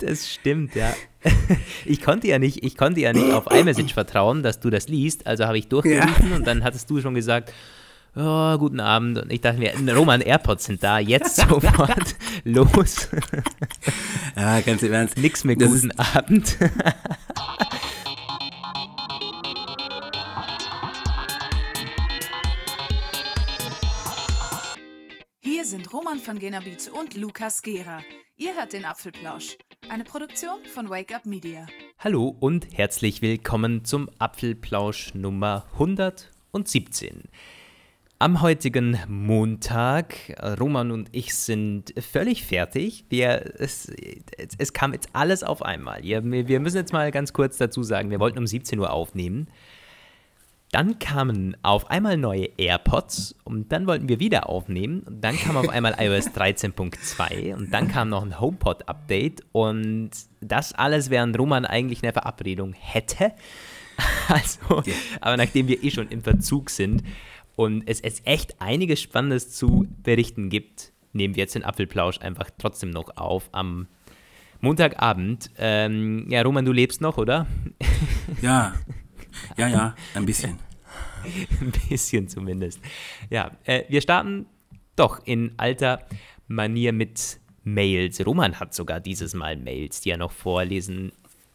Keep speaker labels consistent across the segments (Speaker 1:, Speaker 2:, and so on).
Speaker 1: Das stimmt, ja. Ich konnte ja nicht, ich konnte ja nicht auf iMessage vertrauen, dass du das liest, also habe ich durchgerufen ja. und dann hattest du schon gesagt, oh, guten Abend. Und ich dachte mir, Roman, AirPods sind da, jetzt sofort los.
Speaker 2: Ja, ganz im Ernst.
Speaker 1: Nix mehr guten Abend.
Speaker 3: Hier sind Roman von Genabit und Lukas Gera. Ihr hört den Apfelplausch, eine Produktion von Wake Up Media.
Speaker 1: Hallo und herzlich willkommen zum Apfelplausch Nummer 117. Am heutigen Montag, Roman und ich sind völlig fertig. Wir, es, es kam jetzt alles auf einmal. Wir, wir müssen jetzt mal ganz kurz dazu sagen, wir wollten um 17 Uhr aufnehmen. Dann kamen auf einmal neue AirPods und dann wollten wir wieder aufnehmen. Und dann kam auf einmal iOS 13.2 und dann kam noch ein HomePod-Update und das alles, während Roman eigentlich eine Verabredung hätte. Also, aber nachdem wir eh schon im Verzug sind, und es, es echt einiges Spannendes zu berichten gibt, nehmen wir jetzt den Apfelplausch einfach trotzdem noch auf am Montagabend. Ähm, ja, Roman, du lebst noch, oder?
Speaker 2: Ja, ja, ja, ein bisschen.
Speaker 1: ein bisschen zumindest. Ja, äh, wir starten doch in alter Manier mit Mails. Roman hat sogar dieses Mal Mails, die er noch vorlesen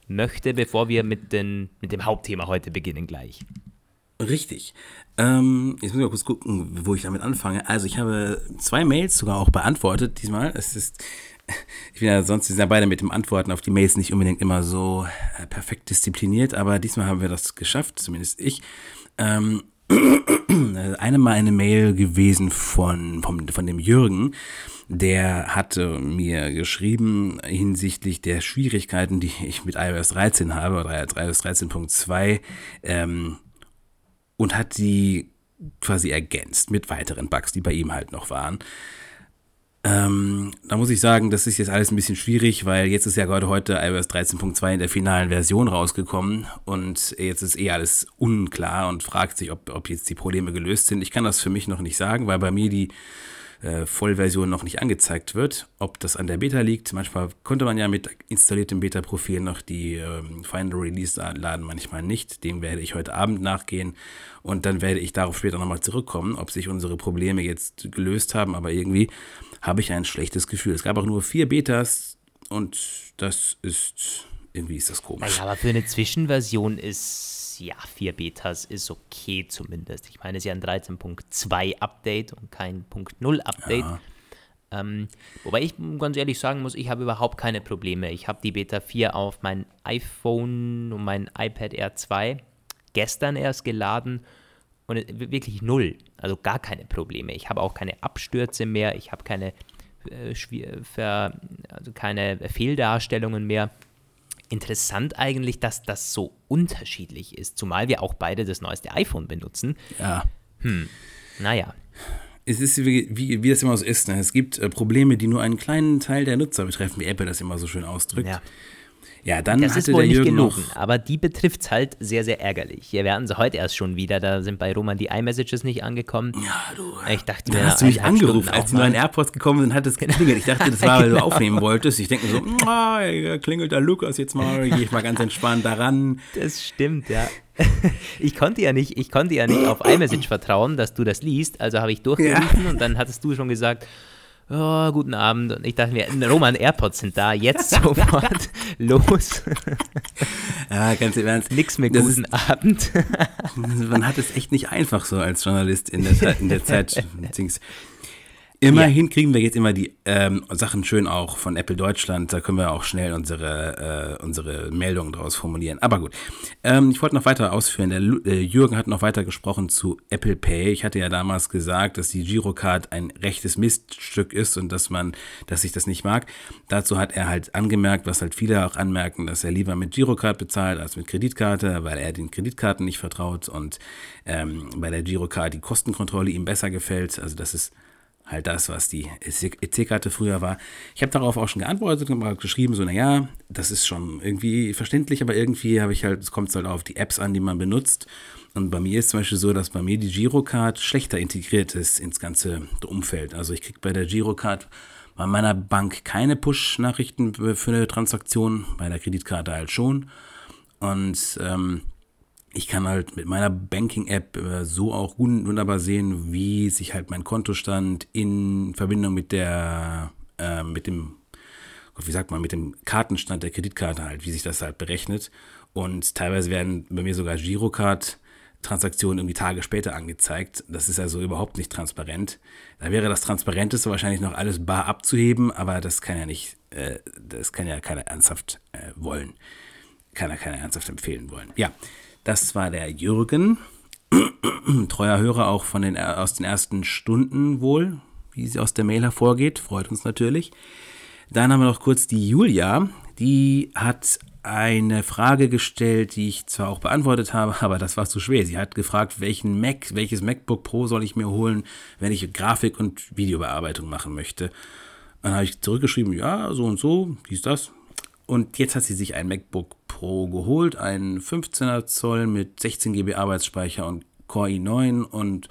Speaker 1: möchte, bevor wir mit, den, mit dem Hauptthema heute beginnen gleich.
Speaker 2: Richtig. Ähm, jetzt muss ich mal kurz gucken, wo ich damit anfange. Also ich habe zwei Mails sogar auch beantwortet diesmal. Es ist, ich bin ja sonst sind ja beide mit dem Antworten auf die Mails nicht unbedingt immer so äh, perfekt diszipliniert, aber diesmal haben wir das geschafft, zumindest ich. Ähm, eine Mal eine Mail gewesen von, von, von dem Jürgen, der hatte mir geschrieben hinsichtlich der Schwierigkeiten, die ich mit iOS 13 habe, oder iOS 13.2, ähm, und hat sie quasi ergänzt mit weiteren Bugs, die bei ihm halt noch waren. Ähm, da muss ich sagen, das ist jetzt alles ein bisschen schwierig, weil jetzt ist ja gerade heute iOS 13.2 in der finalen Version rausgekommen und jetzt ist eh alles unklar und fragt sich, ob, ob jetzt die Probleme gelöst sind. Ich kann das für mich noch nicht sagen, weil bei mir die äh, Vollversion noch nicht angezeigt wird. Ob das an der Beta liegt, manchmal konnte man ja mit installiertem Beta-Profil noch die ähm, Final Release laden, manchmal nicht. Dem werde ich heute Abend nachgehen und dann werde ich darauf später nochmal zurückkommen, ob sich unsere Probleme jetzt gelöst haben, aber irgendwie habe ich ein schlechtes Gefühl. Es gab auch nur vier Betas und das ist irgendwie ist das komisch.
Speaker 1: Ja, aber für eine Zwischenversion ist ja, vier Betas ist okay zumindest. Ich meine, es ist ja ein 13.2 Update und kein Punkt 0 Update. Ja. Ähm, wobei ich ganz ehrlich sagen muss, ich habe überhaupt keine Probleme. Ich habe die Beta 4 auf mein iPhone und mein iPad Air 2 gestern erst geladen und wirklich null. Also gar keine Probleme. Ich habe auch keine Abstürze mehr, ich habe keine, äh, Ver, also keine Fehldarstellungen mehr interessant eigentlich, dass das so unterschiedlich ist, zumal wir auch beide das neueste iPhone benutzen.
Speaker 2: Ja.
Speaker 1: Hm. Naja.
Speaker 2: Es ist wie, wie, wie das immer so ist. Ne? Es gibt äh, Probleme, die nur einen kleinen Teil der Nutzer betreffen, wie Apple das immer so schön ausdrückt.
Speaker 1: Ja.
Speaker 2: Ja, dann
Speaker 1: das
Speaker 2: ist
Speaker 1: wohl
Speaker 2: der
Speaker 1: nicht
Speaker 2: Jürgen
Speaker 1: gelogen, aber die betrifft es halt sehr, sehr ärgerlich. Wir werden sie heute erst schon wieder, da sind bei Roman die iMessages nicht angekommen.
Speaker 2: Ja, du.
Speaker 1: Ich dachte
Speaker 2: Da
Speaker 1: mir,
Speaker 2: hast du mich angerufen, als die neuen
Speaker 1: mal.
Speaker 2: AirPods gekommen sind, hat es geklingelt. Ich dachte, das war, weil du aufnehmen wolltest. Ich denke mir so, da klingelt der Lukas jetzt mal, gehe ich mal ganz entspannt daran.
Speaker 1: Das stimmt, ja. Ich konnte ja nicht, ich konnte ja nicht auf iMessage vertrauen, dass du das liest, also habe ich durchgerufen und dann hattest du schon gesagt, oh, guten Abend. Und ich dachte mir, Roman, AirPods sind da, jetzt sofort los.
Speaker 2: Ja, ganz im Ernst.
Speaker 1: Nix mehr
Speaker 2: Das
Speaker 1: guten Abend.
Speaker 2: Man hat es echt nicht einfach so als Journalist in der Zeit. In der Zeit Immerhin kriegen wir jetzt immer die ähm, Sachen schön auch von Apple Deutschland. Da können wir auch schnell unsere, äh, unsere Meldungen draus formulieren. Aber gut, ähm, ich wollte noch weiter ausführen. Der äh, Jürgen hat noch weiter gesprochen zu Apple Pay. Ich hatte ja damals gesagt, dass die Girocard ein rechtes Miststück ist und dass man, dass ich das nicht mag. Dazu hat er halt angemerkt, was halt viele auch anmerken, dass er lieber mit Girocard bezahlt als mit Kreditkarte, weil er den Kreditkarten nicht vertraut und ähm, bei der Girocard die Kostenkontrolle ihm besser gefällt. Also das ist halt das, was die EC-Karte früher war. Ich habe darauf auch schon geantwortet und mal geschrieben, so, naja, das ist schon irgendwie verständlich, aber irgendwie habe ich halt, es kommt halt auf die Apps an, die man benutzt. Und bei mir ist zum Beispiel so, dass bei mir die Girocard schlechter integriert ist ins ganze Umfeld. Also ich kriege bei der Girocard Bei meiner Bank keine Push-Nachrichten für eine Transaktion, bei der Kreditkarte halt schon. Und ähm, ich kann halt mit meiner Banking-App äh, so auch wunderbar sehen, wie sich halt mein Kontostand in Verbindung mit der, äh, mit dem, wie sagt man, mit dem Kartenstand der Kreditkarte halt, wie sich das halt berechnet. Und teilweise werden bei mir sogar Girocard Transaktionen irgendwie Tage später angezeigt. Das ist also überhaupt nicht transparent. Da wäre das Transparenteste wahrscheinlich noch alles bar abzuheben, aber das kann ja nicht, äh, das kann ja keiner ernsthaft äh, wollen. Ja keiner ernsthaft empfehlen wollen. Ja, das war der Jürgen, treuer Hörer auch von den, aus den ersten Stunden wohl, wie sie aus der Mail hervorgeht. Freut uns natürlich. Dann haben wir noch kurz die Julia. Die hat eine Frage gestellt, die ich zwar auch beantwortet habe, aber das war zu schwer. Sie hat gefragt, welchen Mac, welches MacBook Pro soll ich mir holen, wenn ich Grafik- und Videobearbeitung machen möchte. Dann habe ich zurückgeschrieben, ja, so und so, wie ist das? Und jetzt hat sie sich ein MacBook Pro geholt, ein 15er Zoll mit 16 GB Arbeitsspeicher und Core i9 und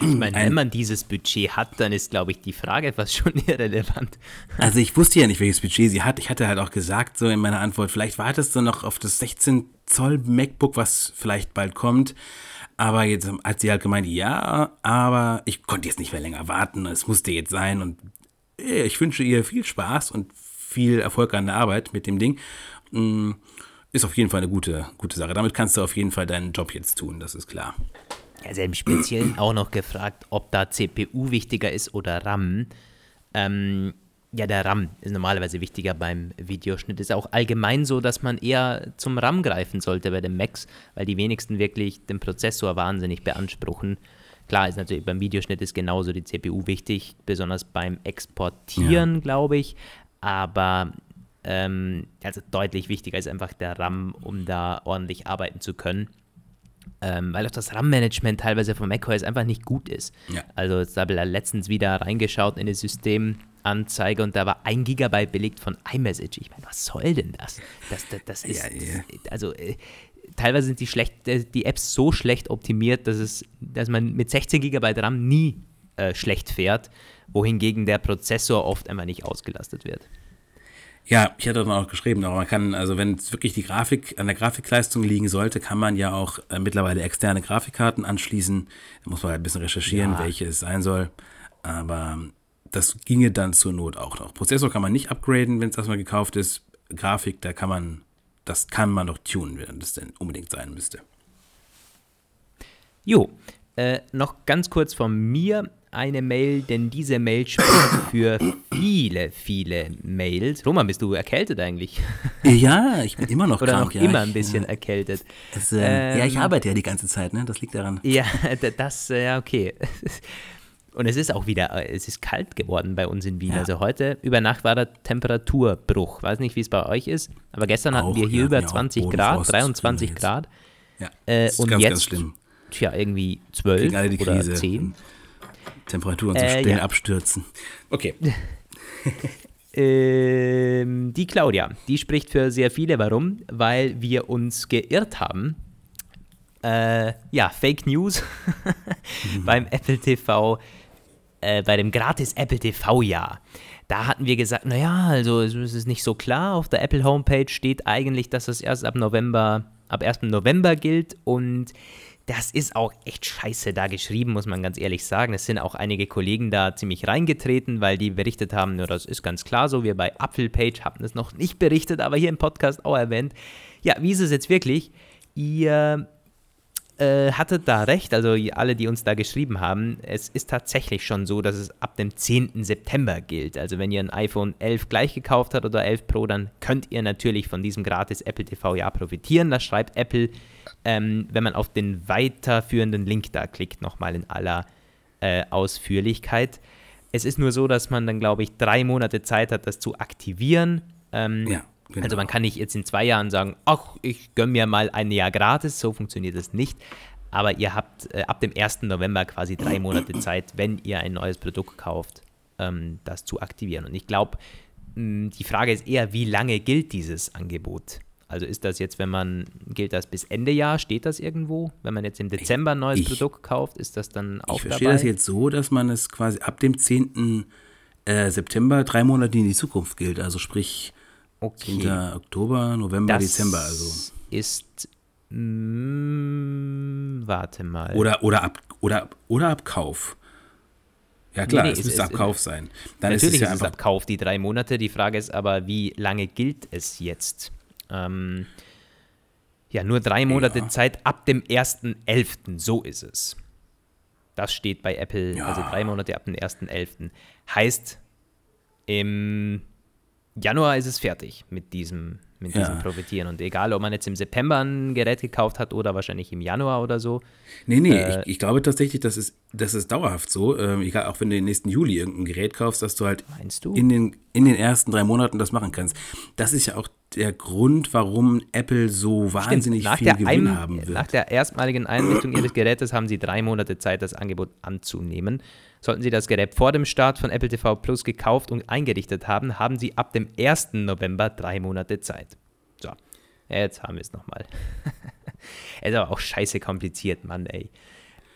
Speaker 1: ich meine, wenn man dieses Budget hat, dann ist, glaube ich, die Frage fast schon irrelevant.
Speaker 2: Also ich wusste ja nicht, welches Budget sie hat. Ich hatte halt auch gesagt, so in meiner Antwort, vielleicht wartest du noch auf das 16 Zoll MacBook, was vielleicht bald kommt. Aber jetzt hat sie halt gemeint, ja, aber ich konnte jetzt nicht mehr länger warten. Es musste jetzt sein und ich wünsche ihr viel Spaß und viel Erfolg an der Arbeit mit dem Ding. Mm, ist auf jeden Fall eine gute, gute Sache. Damit kannst du auf jeden Fall deinen Job jetzt tun, das ist klar.
Speaker 1: Also im Speziellen auch noch gefragt, ob da CPU wichtiger ist oder RAM. Ähm, ja, der RAM ist normalerweise wichtiger beim Videoschnitt. Ist auch allgemein so, dass man eher zum RAM greifen sollte bei den Macs, weil die wenigsten wirklich den Prozessor wahnsinnig beanspruchen. Klar ist natürlich beim Videoschnitt ist genauso die CPU wichtig, besonders beim Exportieren, ja. glaube ich aber ähm, also deutlich wichtiger ist einfach der RAM, um da ordentlich arbeiten zu können. Ähm, weil auch das RAM-Management teilweise von macOS einfach nicht gut ist. Ja. Also ich habe letztens wieder reingeschaut in die Systemanzeige und da war ein Gigabyte belegt von iMessage. Ich meine, was soll denn das? Das, das, das ist, ja, ja. also äh, teilweise sind die, schlecht, äh, die Apps so schlecht optimiert, dass, es, dass man mit 16 Gigabyte RAM nie äh, schlecht fährt wohingegen der Prozessor oft einfach nicht ausgelastet wird.
Speaker 2: Ja, ich hatte dann auch geschrieben, aber man kann, also wenn es wirklich die Grafik an der Grafikleistung liegen sollte, kann man ja auch äh, mittlerweile externe Grafikkarten anschließen. Da muss man halt ein bisschen recherchieren, ja. welche es sein soll. Aber das ginge dann zur Not auch noch. Prozessor kann man nicht upgraden, wenn es erstmal gekauft ist. Grafik, da kann man, das kann man noch tunen, wenn das denn unbedingt sein müsste.
Speaker 1: Jo, äh, noch ganz kurz von mir eine Mail, denn diese Mail spricht für viele, viele Mails. Roman, bist du erkältet eigentlich?
Speaker 2: Ja, ich bin immer noch
Speaker 1: Oder
Speaker 2: krank.
Speaker 1: noch
Speaker 2: ja,
Speaker 1: immer ein
Speaker 2: ich,
Speaker 1: bisschen ja. erkältet.
Speaker 2: Das, äh, ähm, ja, ich ähm, arbeite ja die ganze Zeit, ne? Das liegt daran.
Speaker 1: Ja, das, äh, ja, okay. Und es ist auch wieder, äh, es ist kalt geworden bei uns in Wien. Ja. Also heute über Nacht war der Temperaturbruch. Weiß nicht, wie es bei euch ist, aber gestern auch, hatten wir hier über 20 Grad, 23 Grad.
Speaker 2: Ja, das ist und ganz, jetzt, ganz schlimm.
Speaker 1: Tja, irgendwie 12 oder Krise. 10.
Speaker 2: Temperaturen so äh, schnell ja. abstürzen. Okay.
Speaker 1: ähm, die Claudia, die spricht für sehr viele. Warum? Weil wir uns geirrt haben. Äh, ja, Fake News mhm. beim Apple TV, äh, bei dem gratis Apple TV-Jahr. Da hatten wir gesagt, naja, also es ist nicht so klar. Auf der Apple Homepage steht eigentlich, dass es erst ab November, ab 1. November gilt und das ist auch echt scheiße da geschrieben, muss man ganz ehrlich sagen. Es sind auch einige Kollegen da ziemlich reingetreten, weil die berichtet haben, ja, das ist ganz klar so. Wir bei Apfelpage haben es noch nicht berichtet, aber hier im Podcast auch erwähnt. Ja, wie ist es jetzt wirklich? Ihr äh, hattet da recht, also alle, die uns da geschrieben haben. Es ist tatsächlich schon so, dass es ab dem 10. September gilt. Also wenn ihr ein iPhone 11 gleich gekauft habt oder 11 Pro, dann könnt ihr natürlich von diesem gratis Apple TV Jahr profitieren. Das schreibt Apple ähm, wenn man auf den weiterführenden Link da klickt, nochmal in aller äh, Ausführlichkeit. Es ist nur so, dass man dann, glaube ich, drei Monate Zeit hat, das zu aktivieren. Ähm, ja, genau. Also man kann nicht jetzt in zwei Jahren sagen, ach, ich gönne mir mal ein Jahr gratis, so funktioniert das nicht. Aber ihr habt äh, ab dem 1. November quasi drei Monate Zeit, wenn ihr ein neues Produkt kauft, ähm, das zu aktivieren. Und ich glaube, die Frage ist eher, wie lange gilt dieses Angebot? Also ist das jetzt, wenn man, gilt das bis Ende Jahr, steht das irgendwo? Wenn man jetzt im Dezember ein neues
Speaker 2: ich,
Speaker 1: Produkt kauft, ist das dann auch
Speaker 2: Ich verstehe
Speaker 1: dabei?
Speaker 2: das jetzt so, dass man es quasi ab dem 10. Äh, September drei Monate in die Zukunft gilt. Also sprich
Speaker 1: Okay.
Speaker 2: 10. Oktober, November,
Speaker 1: Das
Speaker 2: Dezember. Also.
Speaker 1: ist, mm, warte mal.
Speaker 2: Oder, oder, ab, oder, oder ab Kauf. Ja klar,
Speaker 1: nee,
Speaker 2: es
Speaker 1: es
Speaker 2: müsste
Speaker 1: ist-
Speaker 2: ab Kauf sein. Dann
Speaker 1: Natürlich
Speaker 2: ist es ja
Speaker 1: ist es
Speaker 2: einfach
Speaker 1: ab Kauf die drei Monate. Die Frage ist aber, wie lange gilt es jetzt? Ähm, ja, nur drei Monate
Speaker 2: Ja.
Speaker 1: Zeit ab dem 1.11. So ist es. Das steht bei Apple,
Speaker 2: Ja.
Speaker 1: also drei Monate ab dem 1.11. Heißt, im Januar ist es fertig mit diesem, mit
Speaker 2: Ja.
Speaker 1: diesem Profitieren. Und egal, ob man jetzt im September ein Gerät gekauft hat oder wahrscheinlich im Januar oder so,
Speaker 2: Nee, nee,
Speaker 1: Äh,
Speaker 2: ich, ich glaube tatsächlich, das ist, das ist dauerhaft so. Ähm, egal, auch wenn du den nächsten Juli irgendein Gerät kaufst, dass du halt
Speaker 1: du?
Speaker 2: in den, in den ersten drei Monaten das machen kannst. Das ist ja auch der Grund, warum Apple so wahnsinnig
Speaker 1: nach
Speaker 2: viel Gewinn
Speaker 1: Ein-
Speaker 2: haben wird.
Speaker 1: Nach der erstmaligen Einrichtung Ihres Gerätes haben Sie drei Monate Zeit, das Angebot anzunehmen. Sollten Sie das Gerät vor dem Start von Apple TV Plus gekauft und eingerichtet haben, haben Sie ab dem 1. November drei Monate Zeit. So, jetzt haben wir es nochmal. ist aber auch scheiße kompliziert, Mann, ey.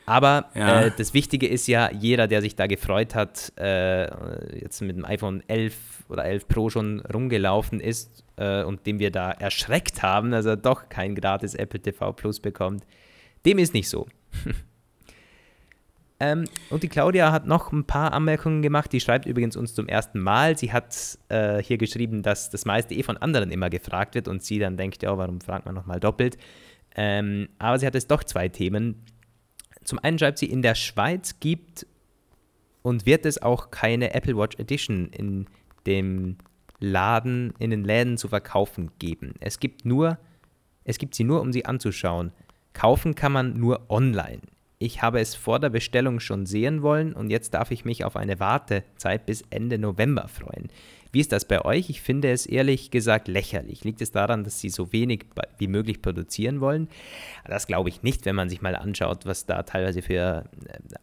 Speaker 1: Aber
Speaker 2: Ja.
Speaker 1: äh, das Wichtige ist ja, jeder, der sich da gefreut hat, äh, jetzt mit dem iPhone 11 oder 11 Pro schon rumgelaufen ist äh, und dem wir da erschreckt haben, dass er doch kein gratis Apple TV Plus bekommt, dem ist nicht so. ähm, und die Claudia hat noch ein paar Anmerkungen gemacht. Die schreibt übrigens uns zum ersten Mal. Sie hat äh, hier geschrieben, dass das meiste eh von anderen immer gefragt wird und sie dann denkt, ja, warum fragt man nochmal doppelt? Ähm, aber sie hat jetzt doch zwei Themen. Zum einen schreibt sie, in der Schweiz gibt und wird es auch keine Apple Watch Edition in dem Laden, in den Läden zu verkaufen geben. Es gibt nur, es gibt sie nur, um sie anzuschauen. Kaufen kann man nur online. Ich habe es vor der Bestellung schon sehen wollen und jetzt darf ich mich auf eine Wartezeit bis Ende November freuen. Wie ist das bei euch? Ich finde es ehrlich gesagt lächerlich. Liegt es daran, dass sie so wenig wie möglich produzieren wollen? Das glaube ich nicht, wenn man sich mal anschaut, was da teilweise für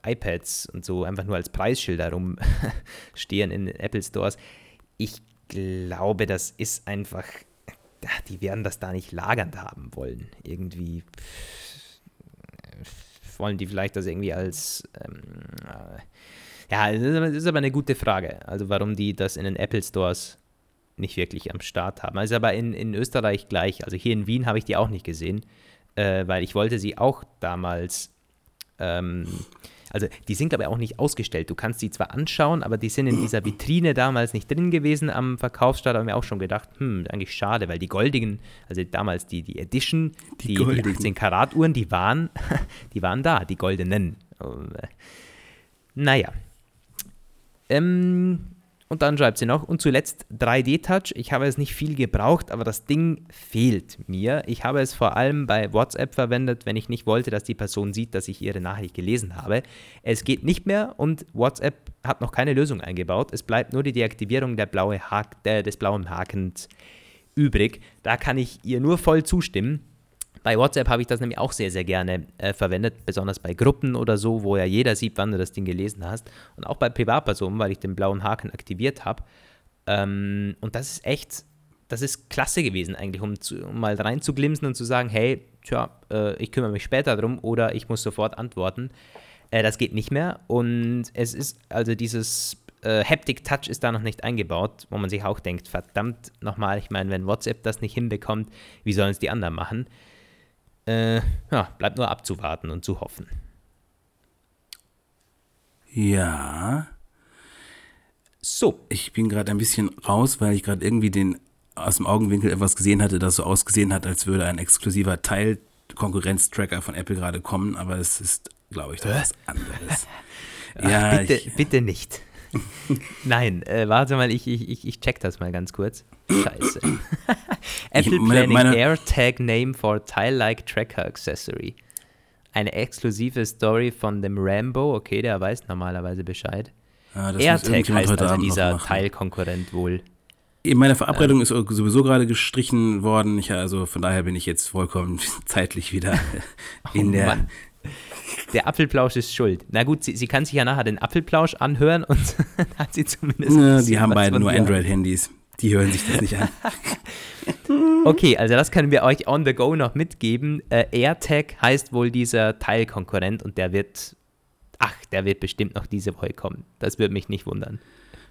Speaker 1: äh, iPads und so einfach nur als Preisschilder rumstehen in den Apple Stores. Ich glaube, das ist einfach, die werden das da nicht lagernd haben wollen. Irgendwie pff, wollen die vielleicht das irgendwie als ähm, äh, ja, das ist aber- eine gute Frage. Also warum die das in den Apple Stores nicht wirklich am Start haben. Also aber in, in Österreich gleich. Also hier in Wien habe ich die auch nicht gesehen, äh, weil ich wollte sie auch damals. Ähm, also die sind glaube ich auch nicht ausgestellt. Du kannst die zwar anschauen, aber die sind in dieser Vitrine damals nicht drin gewesen am Verkaufsstart. Da haben wir auch schon gedacht, hm, eigentlich schade, weil die goldigen, also damals die, die Edition, die, die,
Speaker 2: goldigen.
Speaker 1: 18 Karat Uhren, die waren, die waren da, die goldenen. Äh, naja. Ähm, und dann schreibt sie noch, und zuletzt 3D-Touch. Ich habe es nicht viel gebraucht, aber das Ding fehlt mir. Ich habe es vor allem bei WhatsApp verwendet, wenn ich nicht wollte, dass die Person sieht, dass ich ihre Nachricht gelesen habe. Es geht nicht mehr und WhatsApp hat noch keine Lösung eingebaut. Es bleibt nur die Deaktivierung der blaue Hak äh, des blauen Hakens übrig. Da kann ich ihr nur voll zustimmen. Bei WhatsApp habe ich das nämlich auch sehr, sehr gerne äh, verwendet, besonders bei Gruppen oder so, wo ja jeder sieht, wann du das Ding gelesen hast. Und auch bei Privatpersonen, weil ich den blauen Haken aktiviert habe. Ähm, und das ist echt, das ist klasse gewesen eigentlich, um, zu, um mal reinzuglimsen und zu sagen, hey, tja, äh, ich kümmere mich später drum oder ich muss sofort antworten. Äh, das geht nicht mehr. Und es ist, also dieses äh, Haptic Touch ist da noch nicht eingebaut, wo man sich auch denkt, verdammt nochmal, ich meine, wenn WhatsApp das nicht hinbekommt, wie sollen es die anderen machen? Äh, ja, bleibt nur abzuwarten und zu hoffen.
Speaker 2: Ja,
Speaker 1: So,
Speaker 2: ich bin gerade ein bisschen raus, weil ich gerade irgendwie den aus dem Augenwinkel etwas gesehen hatte, das so ausgesehen hat, als würde ein exklusiver Teil Konkurrenztracker von Apple gerade kommen, aber es ist, glaube ich, doch was anderes. ja,
Speaker 1: bitte,
Speaker 2: ich,
Speaker 1: bitte nicht. Nein, äh, warte mal, ich, ich, ich, ich check das mal ganz kurz. Scheiße. Apple
Speaker 2: meine-
Speaker 1: Planning
Speaker 2: meine-
Speaker 1: AirTag Name for Tile-like Tracker Accessory. Eine exklusive Story von dem Rambo, okay, der weiß normalerweise Bescheid.
Speaker 2: muss
Speaker 1: AirTag heißt also
Speaker 2: Abend
Speaker 1: dieser. Teilkonkurrent wohl.
Speaker 2: Meine Verabredung ist sowieso gerade gestrichen worden. Ich, also von daher bin ich jetzt vollkommen zeitlich wieder in
Speaker 1: Oh
Speaker 2: der.
Speaker 1: Mann. Der Apfelplausch ist schuld. Na gut, sie, sie kann sich ja nachher den Apfelplausch anhören und dann hat sie zumindest.
Speaker 2: Ja, die haben beide nur. Android-Handys. Die hören sich das nicht an.
Speaker 1: okay, also das können wir euch on the go noch mitgeben. Äh, AirTag heißt wohl dieser Teilkonkurrent und der wird, ach, der wird bestimmt noch diese Woche kommen. Das würde mich nicht wundern.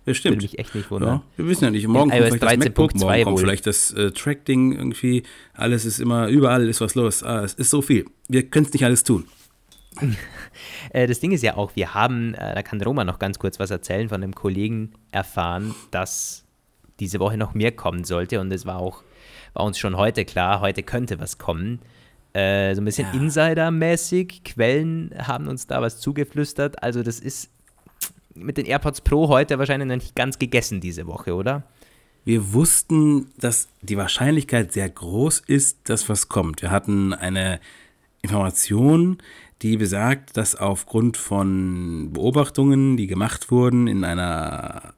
Speaker 2: Ja, stimmt.
Speaker 1: Würde mich echt nicht wundern.
Speaker 2: Ja, wir wissen ja nicht. Morgen
Speaker 1: In
Speaker 2: kommt
Speaker 1: iOS
Speaker 2: vielleicht das MacBook,
Speaker 1: 13.2
Speaker 2: morgen kommt
Speaker 1: wohl.
Speaker 2: vielleicht das äh, Track-Ding irgendwie. Alles ist immer, überall ist was los. Ah, es ist so viel. Wir können es nicht alles tun.
Speaker 1: Äh, das Ding ist ja auch, wir haben, äh, da kann Roma noch ganz kurz was erzählen, von einem Kollegen erfahren, dass diese Woche noch mehr kommen sollte und es war auch, war uns schon heute klar, heute könnte was kommen. Äh, so ein bisschen
Speaker 2: Ja.
Speaker 1: Insider-mäßig, Quellen haben uns da was zugeflüstert, also das ist mit den AirPods Pro heute wahrscheinlich noch nicht ganz gegessen diese Woche, oder?
Speaker 2: Wir wussten, dass die Wahrscheinlichkeit sehr groß ist, dass was kommt. Wir hatten eine Information, die besagt, dass aufgrund von Beobachtungen, die gemacht wurden in einer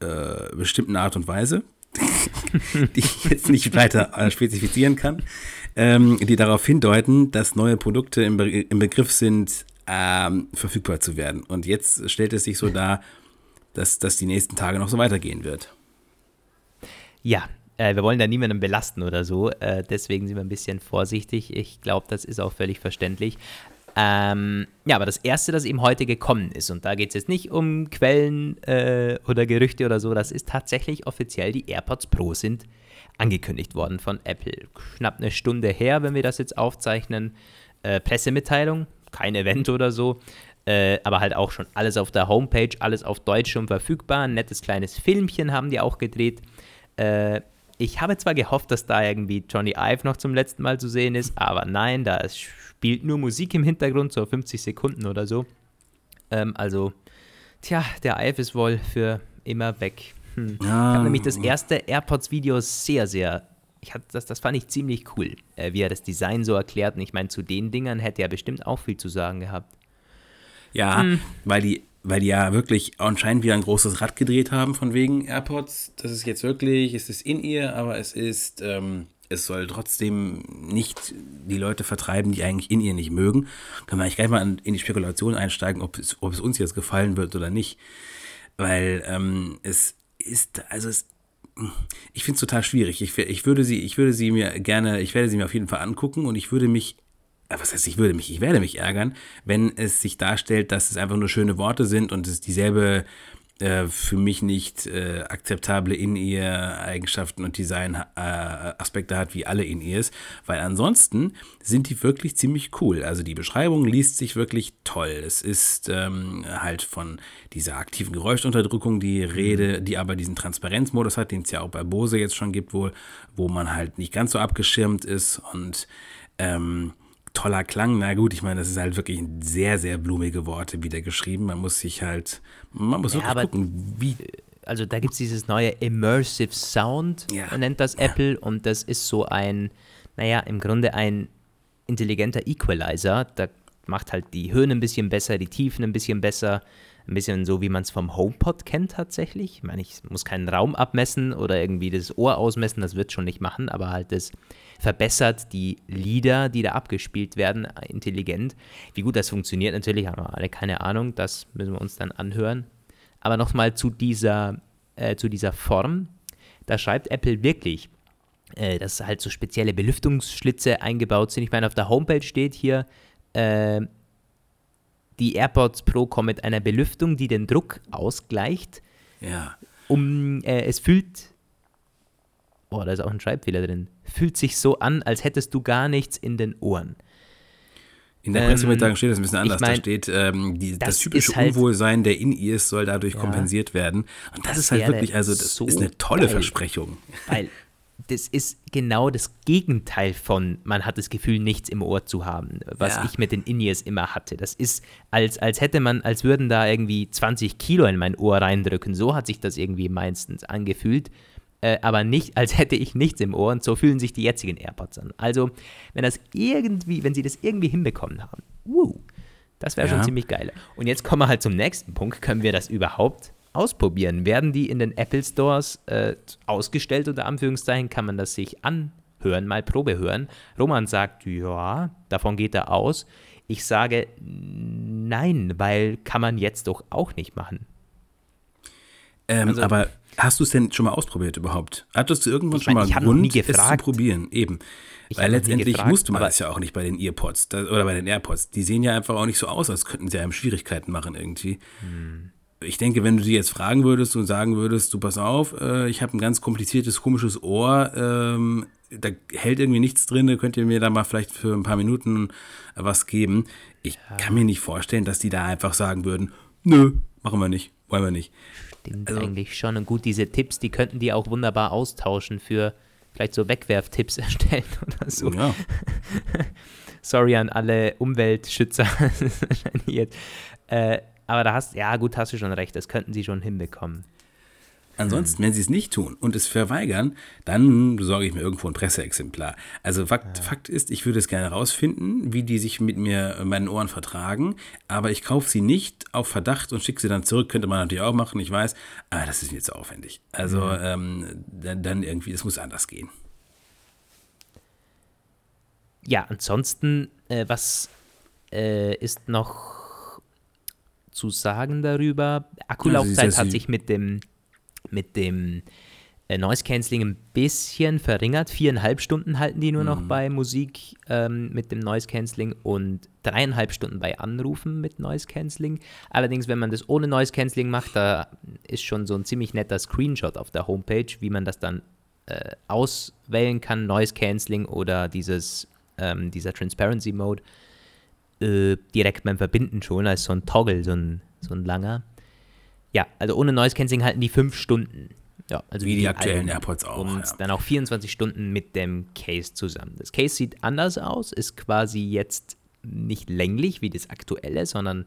Speaker 2: äh, bestimmten Art und Weise, die ich jetzt nicht weiter äh, spezifizieren kann, ähm, die darauf hindeuten, dass neue Produkte im, Be im Begriff sind, ähm, verfügbar zu werden. Und jetzt stellt es sich so dar, dass das die nächsten Tage noch so weitergehen wird.
Speaker 1: Ja, äh, wir wollen da niemanden belasten oder so, äh, deswegen sind wir ein bisschen vorsichtig. Ich glaube, das ist auch völlig verständlich. Ähm, ja, aber das Erste, das eben heute gekommen ist, und da geht es jetzt nicht um Quellen äh, oder Gerüchte oder so, das ist tatsächlich offiziell, die AirPods Pro sind angekündigt worden von Apple. Knapp eine Stunde her, wenn wir das jetzt aufzeichnen. Äh, Pressemitteilung, kein Event oder so, äh, aber halt auch schon alles auf der Homepage, alles auf Deutsch schon verfügbar. Ein nettes kleines Filmchen haben die auch gedreht. Äh, ich habe zwar gehofft, dass da irgendwie Johnny Ive noch zum letzten Mal zu sehen ist, aber nein, da ist, spielt nur Musik im Hintergrund, so 50 Sekunden oder so. Ähm, also, tja, der Ive ist wohl für immer weg. Hm. Ich habe nämlich das erste AirPods-Video sehr, sehr. Ich hab, das, das fand ich ziemlich cool, äh, wie er das Design so erklärt. Und ich meine, zu den Dingern hätte er bestimmt auch viel zu sagen gehabt.
Speaker 2: Ja, weil die, weil die ja wirklich anscheinend wieder ein großes Rad gedreht haben von wegen AirPods. Das ist jetzt wirklich, es ist in ihr, aber es ist, ähm, es soll trotzdem nicht die Leute vertreiben, die eigentlich in ihr nicht mögen. Können wir eigentlich gleich mal in die Spekulation einsteigen, ob es, ob es uns jetzt gefallen wird oder nicht. Weil ähm, es ist, also es, ich finde es total schwierig. Ich, ich, würde sie, ich würde sie mir gerne, ich werde sie mir auf jeden Fall angucken und ich würde mich äh, was heißt, ich würde mich, ich werde mich ärgern, wenn es sich darstellt, dass es einfach nur schöne Worte sind und es dieselbe äh, für mich nicht äh, akzeptable In-Ear-Eigenschaften und Design-Aspekte hat wie alle In-Ears, weil ansonsten sind die wirklich ziemlich cool. Also die Beschreibung liest sich wirklich toll. Es ist ähm, halt von dieser aktiven Geräuschunterdrückung die Rede, die aber diesen Transparenzmodus hat, den es ja auch bei Bose jetzt schon gibt, wohl, wo man halt nicht ganz so abgeschirmt ist und ähm, toller Klang. Na gut, ich meine, das ist halt wirklich sehr, sehr blumige Worte wieder geschrieben. Man muss sich halt, man muss
Speaker 1: Ja,
Speaker 2: wirklich gucken, wie.
Speaker 1: also da gibt es dieses neue Immersive Sound,
Speaker 2: Ja.
Speaker 1: nennt das Apple, und das ist so ein, naja, im Grunde ein intelligenter Equalizer. Da macht halt die Höhen ein bisschen besser, die Tiefen ein bisschen besser, ein bisschen so, wie man es vom HomePod kennt tatsächlich. Ich meine, ich muss keinen Raum abmessen oder irgendwie das Ohr ausmessen, das wird schon nicht machen, aber halt das verbessert die Lieder, die da abgespielt werden, intelligent. Wie gut das funktioniert, natürlich haben wir alle keine Ahnung, das müssen wir uns dann anhören. Aber nochmal zu dieser, äh, zu dieser Form. Da schreibt Apple wirklich, äh, dass halt so spezielle Belüftungsschlitze eingebaut sind. Ich meine, auf der Homepage steht hier, äh, die AirPods Pro kommen mit einer Belüftung, die den Druck ausgleicht.
Speaker 2: Ja.
Speaker 1: Um, äh, es fühlt, oh, da ist auch ein Schreibfehler drin, fühlt sich so an, als hättest du gar nichts in den Ohren.
Speaker 2: In der
Speaker 1: Ähm,
Speaker 2: Pressemitteilung steht das ein bisschen anders.
Speaker 1: ich mein,
Speaker 2: da steht, ähm, die, das,
Speaker 1: das
Speaker 2: typische
Speaker 1: halt-
Speaker 2: Unwohlsein der In-Ears soll dadurch
Speaker 1: Ja.
Speaker 2: kompensiert werden. Und das,
Speaker 1: Das
Speaker 2: ist halt wirklich, also das
Speaker 1: so
Speaker 2: ist eine tolle
Speaker 1: geil.
Speaker 2: Versprechung.
Speaker 1: Weil das ist genau das Gegenteil von, man hat das Gefühl, nichts im Ohr zu haben, was
Speaker 2: Ja.
Speaker 1: ich mit den In-Ears immer hatte. Das ist, als, als hätte man, als würden da irgendwie 20 Kilo in mein Ohr reindrücken. So hat sich das irgendwie meistens angefühlt. Äh, aber nicht, als hätte ich nichts im Ohr und so fühlen sich die jetzigen AirPods an. Also, wenn das irgendwie, wenn sie das irgendwie hinbekommen haben, wuh, das wäre
Speaker 2: Ja.
Speaker 1: schon ziemlich geil. Und jetzt kommen wir halt zum nächsten Punkt. Können wir das überhaupt ausprobieren? Werden die in den Apple Stores äh, ausgestellt, unter Anführungszeichen? Kann man das sich anhören, mal Probe hören? Roman sagt, ja, davon geht er aus. Ich sage, nein, weil kann man jetzt doch auch nicht machen.
Speaker 2: Ähm,
Speaker 1: Also-
Speaker 2: aber hast du es denn schon mal ausprobiert überhaupt? Hattest du irgendwann
Speaker 1: Ich
Speaker 2: schon
Speaker 1: mein,
Speaker 2: mal Grund, es zu
Speaker 1: gefragt.
Speaker 2: probieren? Eben.
Speaker 1: Ich
Speaker 2: Weil letztendlich
Speaker 1: gefragt,
Speaker 2: musste man das ja auch nicht bei den Earpods oder bei den AirPods. Die sehen ja einfach auch nicht so aus, als könnten sie einem Schwierigkeiten machen irgendwie.
Speaker 1: Hm.
Speaker 2: Ich denke, wenn du die jetzt fragen würdest und sagen würdest, du pass auf, äh, ich habe ein ganz kompliziertes, komisches Ohr, ähm, da hält irgendwie nichts drin, da könnt ihr mir da mal vielleicht für ein paar Minuten was geben. Ich kann mir nicht vorstellen, dass die da einfach sagen würden, nö, machen wir nicht, wollen wir nicht.
Speaker 1: Stimmt
Speaker 2: Also-
Speaker 1: eigentlich schon. Und gut, diese Tipps, die könnten die auch wunderbar austauschen für vielleicht so Wegwerftipps erstellen oder so.
Speaker 2: Ja.
Speaker 1: Sorry an alle Umweltschützer. Äh, aber da hast, ja gut, hast du schon recht, das könnten sie schon hinbekommen.
Speaker 2: Ansonsten, wenn sie es nicht tun und es verweigern, dann besorge ich mir irgendwo ein Presseexemplar. Also Fakt, Fakt ist, ich würde es gerne rausfinden, wie die sich mit mir äh, meinen Ohren vertragen, aber ich kaufe sie nicht auf Verdacht und schicke sie dann zurück. Könnte man natürlich auch machen, ich weiß, aber das ist mir zu aufwendig. Also ähm, dann, dann irgendwie, das muss anders gehen.
Speaker 1: Ja, ansonsten, äh, was äh, ist noch zu sagen darüber? Akkulaufzeit
Speaker 2: Ja,
Speaker 1: hat sich mit dem, mit dem äh, Noise Cancelling ein bisschen verringert. Viereinhalb Stunden halten die nur
Speaker 2: Mhm.
Speaker 1: noch bei Musik ähm, mit dem Noise Cancelling und dreieinhalb Stunden bei Anrufen mit Noise Cancelling. Allerdings, wenn man das ohne Noise Cancelling macht, da ist schon so ein ziemlich netter Screenshot auf der Homepage, wie man das dann äh, auswählen kann, Noise Cancelling oder dieses, ähm, dieser Transparency Mode, äh, direkt beim Verbinden schon, als so ein Toggle, so ein, so ein langer. Ja, also ohne Noise Cancelling halten die fünf Stunden. Ja, also
Speaker 2: Wie die aktuellen
Speaker 1: alten.
Speaker 2: AirPods auch,
Speaker 1: Und
Speaker 2: ja.
Speaker 1: dann auch 24 Stunden mit dem Case zusammen. Das Case sieht anders aus, ist quasi jetzt nicht länglich wie das aktuelle, sondern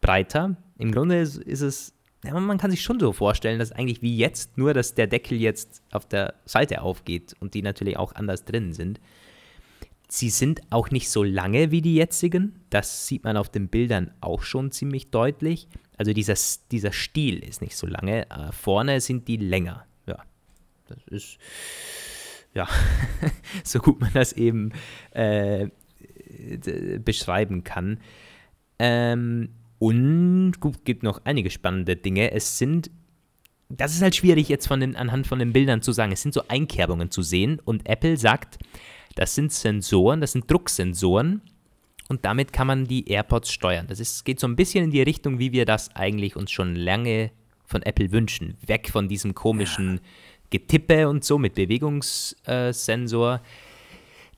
Speaker 1: breiter. Im Grunde ist, ist es, ja, man kann sich schon so vorstellen, dass eigentlich wie jetzt, nur dass der Deckel jetzt auf der Seite aufgeht und die natürlich auch anders drin sind. Sie sind auch nicht so lange wie die jetzigen. Das sieht man auf den Bildern auch schon ziemlich deutlich. Also dieser, dieser Stiel ist nicht so lange. Äh, vorne sind die länger. Ja, das ist ja so gut man das eben äh, beschreiben kann. Ähm, und gut, gibt noch einige spannende Dinge. Es sind das ist halt schwierig jetzt von den, anhand von den Bildern zu sagen. Es sind so Einkerbungen zu sehen und Apple sagt, das sind Sensoren, das sind Drucksensoren und damit kann man die AirPods steuern. Das ist, geht so ein bisschen in die Richtung, wie wir das eigentlich uns schon lange von Apple wünschen. Weg von diesem komischen Getippe und so mit Bewegungssensor.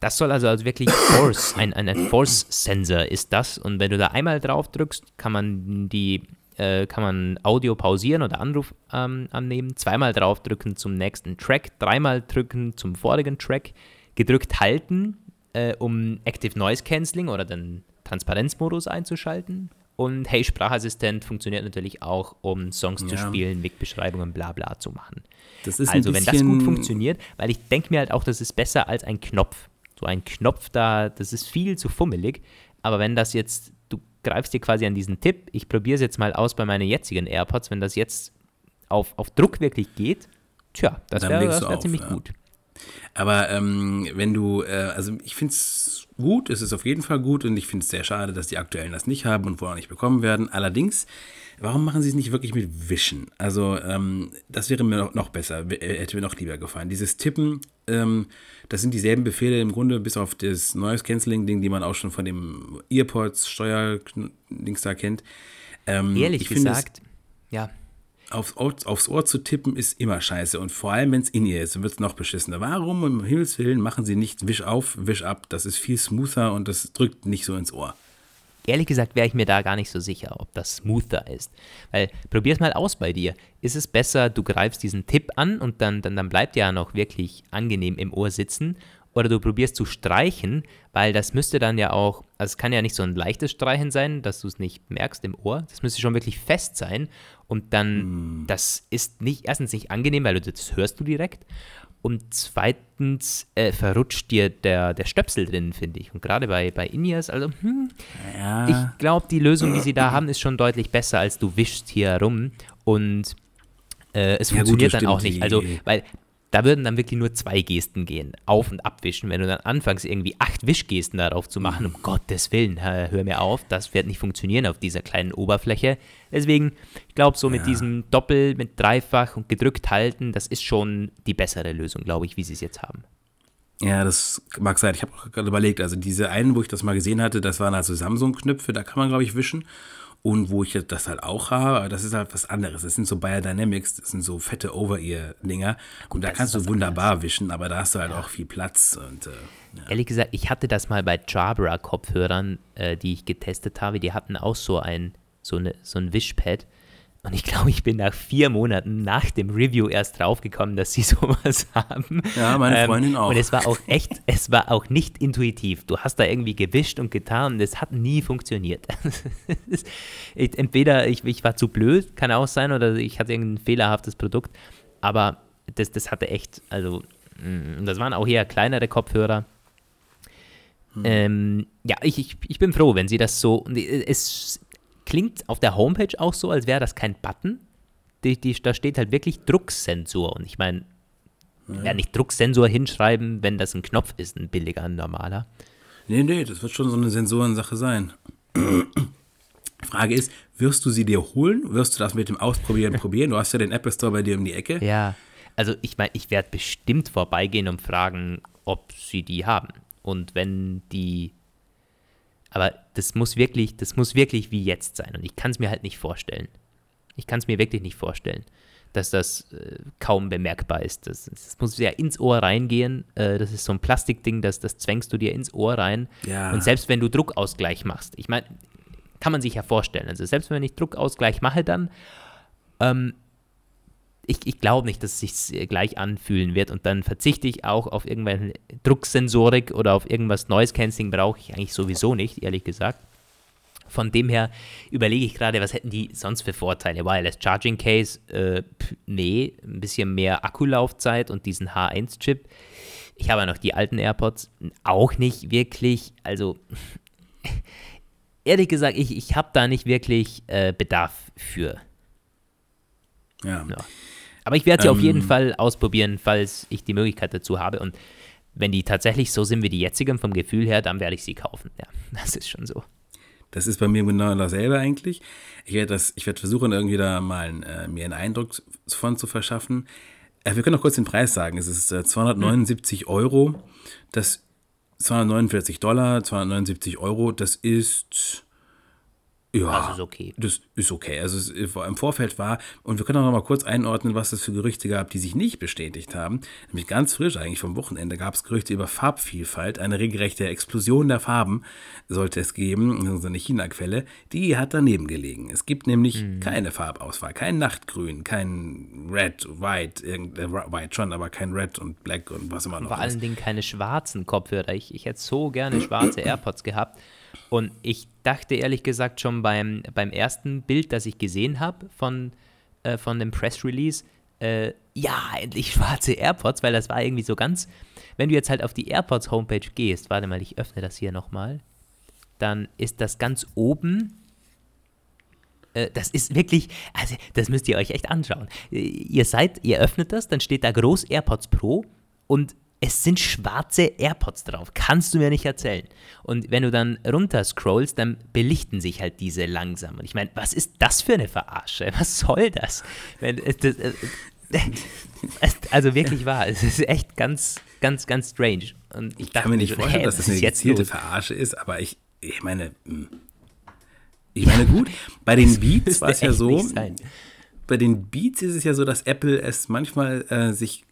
Speaker 1: Das soll also, also wirklich Force, ein, ein, Force-Sensor ist das. Und wenn du da einmal drauf drückst, kann man die, äh, kann man Audio pausieren oder Anruf ähm, annehmen. Zweimal draufdrücken zum nächsten Track, dreimal drücken zum vorigen Track, gedrückt halten, äh, um Active Noise Cancelling oder den Transparenzmodus einzuschalten. Und Hey Sprachassistent funktioniert natürlich auch, um Songs zu
Speaker 2: Ja.
Speaker 1: spielen, Wegbeschreibungen, bla bla zu machen.
Speaker 2: Das ist
Speaker 1: Also wenn das gut funktioniert, weil ich denke mir halt auch, das ist besser als ein Knopf. So ein Knopf da, das ist viel zu fummelig. Aber wenn das jetzt, du greifst dir quasi an diesen Tipp, ich probiere es jetzt mal aus bei meinen jetzigen AirPods, wenn das jetzt auf, auf Druck wirklich geht, tja, das wäre wär ziemlich
Speaker 2: ja.
Speaker 1: gut.
Speaker 2: Aber ähm, wenn du, äh, also ich finde es gut, es ist auf jeden Fall gut und ich finde es sehr schade, dass die aktuellen das nicht haben und wohl auch nicht bekommen werden. Allerdings, warum machen sie es nicht wirklich mit Wischen? Also ähm, das wäre mir noch, noch besser, äh, hätte mir noch lieber gefallen. Dieses Tippen, ähm, das sind dieselben Befehle im Grunde, bis auf das Noise Cancelling Ding, die man auch schon von dem Earpods Steuer-Dings da kennt. Ähm,
Speaker 1: Ehrlich gesagt, ja,
Speaker 2: aufs Ohr, aufs Ohr zu tippen ist immer scheiße. Und vor allem, wenn es in ihr ist, dann wird es noch beschissener. Warum um Himmels Willen machen sie nicht Wisch auf, Wisch ab? Das ist viel smoother und das drückt nicht so ins Ohr.
Speaker 1: ehrlich gesagt wäre ich mir da gar nicht so sicher, ob das smoother ist. Weil, probier's mal aus bei dir. Ist es besser, du greifst diesen Tipp an und dann, dann, dann bleibt ja noch wirklich angenehm im Ohr sitzen? Oder du probierst zu streichen, weil das müsste dann ja auch, also es kann ja nicht so ein leichtes Streichen sein, dass du es nicht merkst im Ohr. Das müsste schon wirklich fest sein. Und dann, das ist nicht, erstens nicht angenehm, weil du das hörst du direkt. Und zweitens äh, verrutscht dir der, der Stöpsel drin, finde ich. Und gerade bei, bei In-Ears, also, hm,
Speaker 2: Ja,
Speaker 1: ich glaube, die Lösung, die sie da haben, ist schon deutlich besser, als du wischst hier herum und äh, es
Speaker 2: Ja, gut,
Speaker 1: funktioniert
Speaker 2: das
Speaker 1: dann auch nicht. Also, weil da würden dann wirklich nur zwei Gesten gehen, auf- und abwischen. Wenn du dann anfängst, irgendwie acht Wischgesten darauf zu machen, um Gottes Willen, hör mir auf, das wird nicht funktionieren auf dieser kleinen Oberfläche. Deswegen, ich glaube, so mit
Speaker 2: Ja.
Speaker 1: diesem Doppel, mit Dreifach und gedrückt halten, das ist schon die bessere Lösung, glaube ich, wie sie es jetzt haben.
Speaker 2: Ja, das mag sein. Ich habe auch gerade überlegt, also diese einen, wo ich das mal gesehen hatte, das waren also Samsung-Knöpfe, da kann man, glaube ich, wischen. Und wo ich das halt auch habe, aber das ist halt was anderes. Das sind so Biodynamics, das sind so fette Over-Ear-Dinger. Und da kannst du wunderbar wischen, aber da hast du halt auch viel Platz. Und äh,
Speaker 1: Ehrlich gesagt, ich hatte das mal bei Jabra-Kopfhörern, äh, die ich getestet habe. Die hatten auch so ein, so, eine, so ein Wischpad. Und ich glaube, ich bin nach vier Monaten nach dem Review erst draufgekommen, dass sie sowas haben.
Speaker 2: Ja, meine Freundin auch.
Speaker 1: Und es war auch echt, es war auch nicht intuitiv. Du hast da irgendwie gewischt und getan und es hat nie funktioniert. Ich- Entweder ich, ich war zu blöd, kann auch sein, oder ich hatte irgendein fehlerhaftes Produkt. Aber das, das hatte echt, also, mm, das waren auch eher kleinere Kopfhörer. Ähm, ja, ich, ich, ich bin froh, wenn sie das so. Es klingt auf der Homepage auch so, als wäre das kein Button. Die, die, da steht halt wirklich Drucksensor. Und ich meine, ja. nicht Drucksensor hinschreiben, wenn das ein Knopf ist, ein billiger, ein normaler.
Speaker 2: nee, nee, das wird schon so eine Sensorensache sein. Frage ist, wirst du sie dir holen? Wirst du das mit dem Ausprobieren probieren? Du hast ja den Apple Store bei dir um die Ecke.
Speaker 1: Ja, also ich meine, ich werde bestimmt vorbeigehen und fragen, ob sie die haben. Und wenn die. Aber das muss wirklich, das muss wirklich wie jetzt sein. Und ich kann es mir halt nicht vorstellen. Ich kann es mir wirklich nicht vorstellen, dass das äh, kaum bemerkbar ist. Das, das muss ja ins Ohr reingehen. Äh, das ist so ein Plastikding, das, das zwängst du dir ins Ohr rein.
Speaker 2: Ja.
Speaker 1: Und selbst wenn du Druckausgleich machst, ich meine, kann man sich ja vorstellen. Also selbst wenn ich Druckausgleich mache, dann ähm, ich, ich glaube nicht, dass es sich gleich anfühlen wird und dann verzichte ich auch auf irgendwelche Drucksensorik oder auf irgendwas Noise Cancelling brauche ich eigentlich sowieso nicht, ehrlich gesagt. Von dem her überlege ich gerade, was hätten die sonst für Vorteile? Wireless Charging Case, äh, pf, nee, ein bisschen mehr Akkulaufzeit und diesen H1-Chip. Ich habe ja noch die alten AirPods, auch nicht wirklich. Also, ehrlich gesagt, ich, ich habe da nicht wirklich äh, Bedarf für.
Speaker 2: Ja.
Speaker 1: Ja. Aber ich werde sie auf jeden
Speaker 2: Ähm.
Speaker 1: Fall ausprobieren, falls ich die Möglichkeit dazu habe. Und wenn die tatsächlich so sind wie die jetzigen vom Gefühl her, dann werde ich sie kaufen. Ja, das ist schon so.
Speaker 2: Das ist bei mir genau dasselbe eigentlich. Ich werde das, ich werde versuchen, irgendwie da mal äh, mir einen Eindruck von zu verschaffen. Äh, wir können noch kurz den Preis sagen. Es ist äh, 279 Euro. Das 249 Dollar, 279 Euro. Das ist ja,
Speaker 1: Das ist okay.
Speaker 2: Das ist okay. Also es ist- im Vorfeld war, und wir können auch noch mal kurz einordnen, was es für Gerüchte gab, die sich nicht bestätigt haben. Nämlich ganz frisch eigentlich vom Wochenende gab es Gerüchte über Farbvielfalt. Eine regelrechte Explosion der Farben sollte es geben, so eine China-Quelle. Die hat daneben gelegen. Es gibt nämlich
Speaker 1: Mhm.
Speaker 2: keine Farbauswahl, kein Nachtgrün, kein Red, White, äh, White schon, aber kein Red und Black und was immer noch.
Speaker 1: Vor allen Dingen keine schwarzen Kopfhörer. Ich, ich hätte so gerne schwarze AirPods gehabt. Und ich dachte ehrlich gesagt schon beim, beim ersten Bild, das ich gesehen habe von, äh, von dem Press Release, äh, ja, endlich schwarze AirPods, weil das war irgendwie so ganz. Wenn du jetzt halt auf die AirPods Homepage gehst, warte mal, ich öffne das hier nochmal, dann ist das ganz oben. äh, Das ist wirklich, also das müsst ihr euch echt anschauen. Äh, Ihr seid, ihr öffnet das, dann steht da groß AirPods Pro und es sind schwarze AirPods drauf. Kannst du mir nicht erzählen. Und wenn du dann runter scrollst, dann belichten sich halt diese langsam. Und ich meine, was ist das für eine Verarsche? Was soll das? Das äh, es- also wirklich wahr. Es ist echt ganz, ganz, ganz strange. Und ich
Speaker 2: Ich kann mir nicht
Speaker 1: so,
Speaker 2: vorstellen, dass das eine gezielte
Speaker 1: los?
Speaker 2: Verarsche ist, aber ich, ich meine, hm. ich meine gut, bei den Beats war es ja so, bei den Beats ist es ja so, dass Apple es manchmal äh, sich,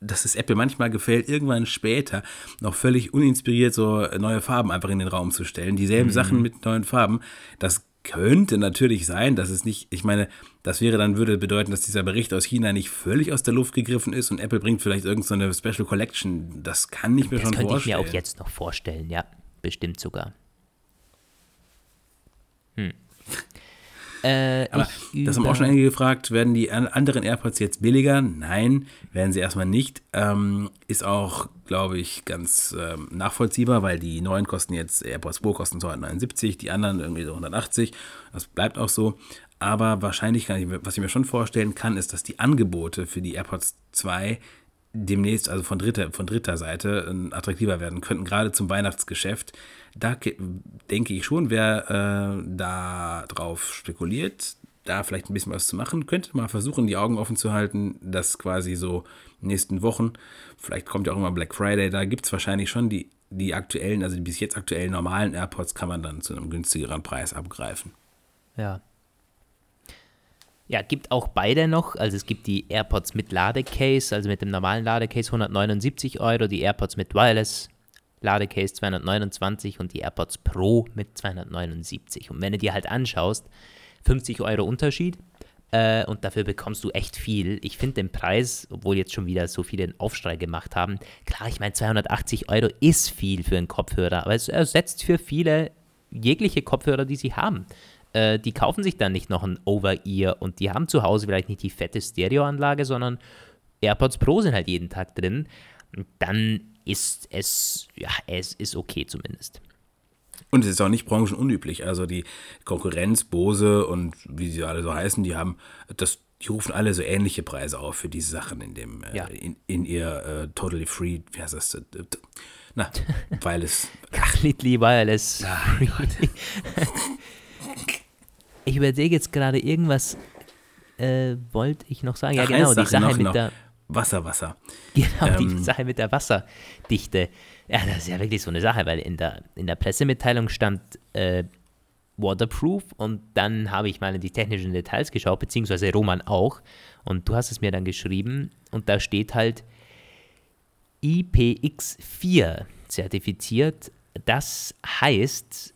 Speaker 2: dass es Apple manchmal gefällt, irgendwann später noch völlig uninspiriert so neue Farben einfach in den Raum zu stellen. Dieselben Sachen mit neuen Farben. Das könnte natürlich sein, dass es nicht, ich meine, das wäre dann, würde bedeuten, dass dieser Bericht aus China nicht völlig aus der Luft gegriffen ist und Apple bringt vielleicht irgendeine so Special Collection. Das kann ich mir
Speaker 1: Das
Speaker 2: schon
Speaker 1: könnte ich
Speaker 2: vorstellen.
Speaker 1: mir auch jetzt noch vorstellen, ja. Bestimmt sogar. Hm. Äh,
Speaker 2: Aber
Speaker 1: ich
Speaker 2: das haben auch schon einige gefragt, werden die an- anderen AirPods jetzt billiger? Nein, werden sie erstmal nicht. Ähm, ist auch, glaube ich, ganz ähm, nachvollziehbar, weil die neuen kosten jetzt, AirPods Pro kosten 279, die anderen irgendwie so 180. Das bleibt auch so. Aber wahrscheinlich kann ich, was ich mir schon vorstellen kann, ist, dass die Angebote für die AirPods 2 demnächst, also von dritter, von dritter Seite, attraktiver werden könnten, gerade zum Weihnachtsgeschäft. Da denke ich schon, wer äh, da drauf spekuliert, da vielleicht ein bisschen was zu machen, könnte mal versuchen, die Augen offen zu halten, dass quasi so nächsten Wochen, vielleicht kommt ja auch immer Black Friday, da gibt es wahrscheinlich schon die, die aktuellen, also die bis jetzt aktuellen normalen AirPods kann man dann zu einem günstigeren Preis abgreifen.
Speaker 1: Ja. Ja, gibt auch beide noch. Also es gibt die AirPods mit Ladecase, also mit dem normalen Ladecase 179 Euro, die AirPods mit Wireless Ladecase 229 und die AirPods Pro mit 279. Und wenn du dir halt anschaust, 50 Euro Unterschied äh, und dafür bekommst du echt viel. Ich finde den Preis, obwohl jetzt schon wieder so viele einen Aufschrei gemacht haben, klar, ich meine 280 Euro ist viel für einen Kopfhörer, aber es ersetzt für viele jegliche Kopfhörer, die sie haben. Äh, die kaufen sich dann nicht noch ein Over-Ear und die haben zu Hause vielleicht nicht die fette Stereoanlage, sondern AirPods Pro sind halt jeden Tag drin. Und dann ist es, ja, es ist okay zumindest.
Speaker 2: Und es ist auch nicht branchenunüblich. Also die Konkurrenz, Bose und wie sie alle so heißen, die haben das, die rufen alle so ähnliche Preise auf für diese Sachen in dem, äh, ja. äh, in, in, ihr äh, Totally Free, wie heißt das? Na, Wireless.
Speaker 1: Completely Wireless. Ich überlege jetzt gerade irgendwas, äh, wollte ich noch sagen. Ja,
Speaker 2: Ach,
Speaker 1: genau,
Speaker 2: die Sache mit noch. der Wasser, Wasser.
Speaker 1: Genau, ähm, die Sache mit der Wasserdichte. Ja, das ist ja wirklich so eine Sache, weil in der, in der Pressemitteilung stand äh, Waterproof und dann habe ich mal in die technischen Details geschaut, beziehungsweise Roman auch. Und du hast es mir dann geschrieben und da steht halt IPX4 zertifiziert. Das heißt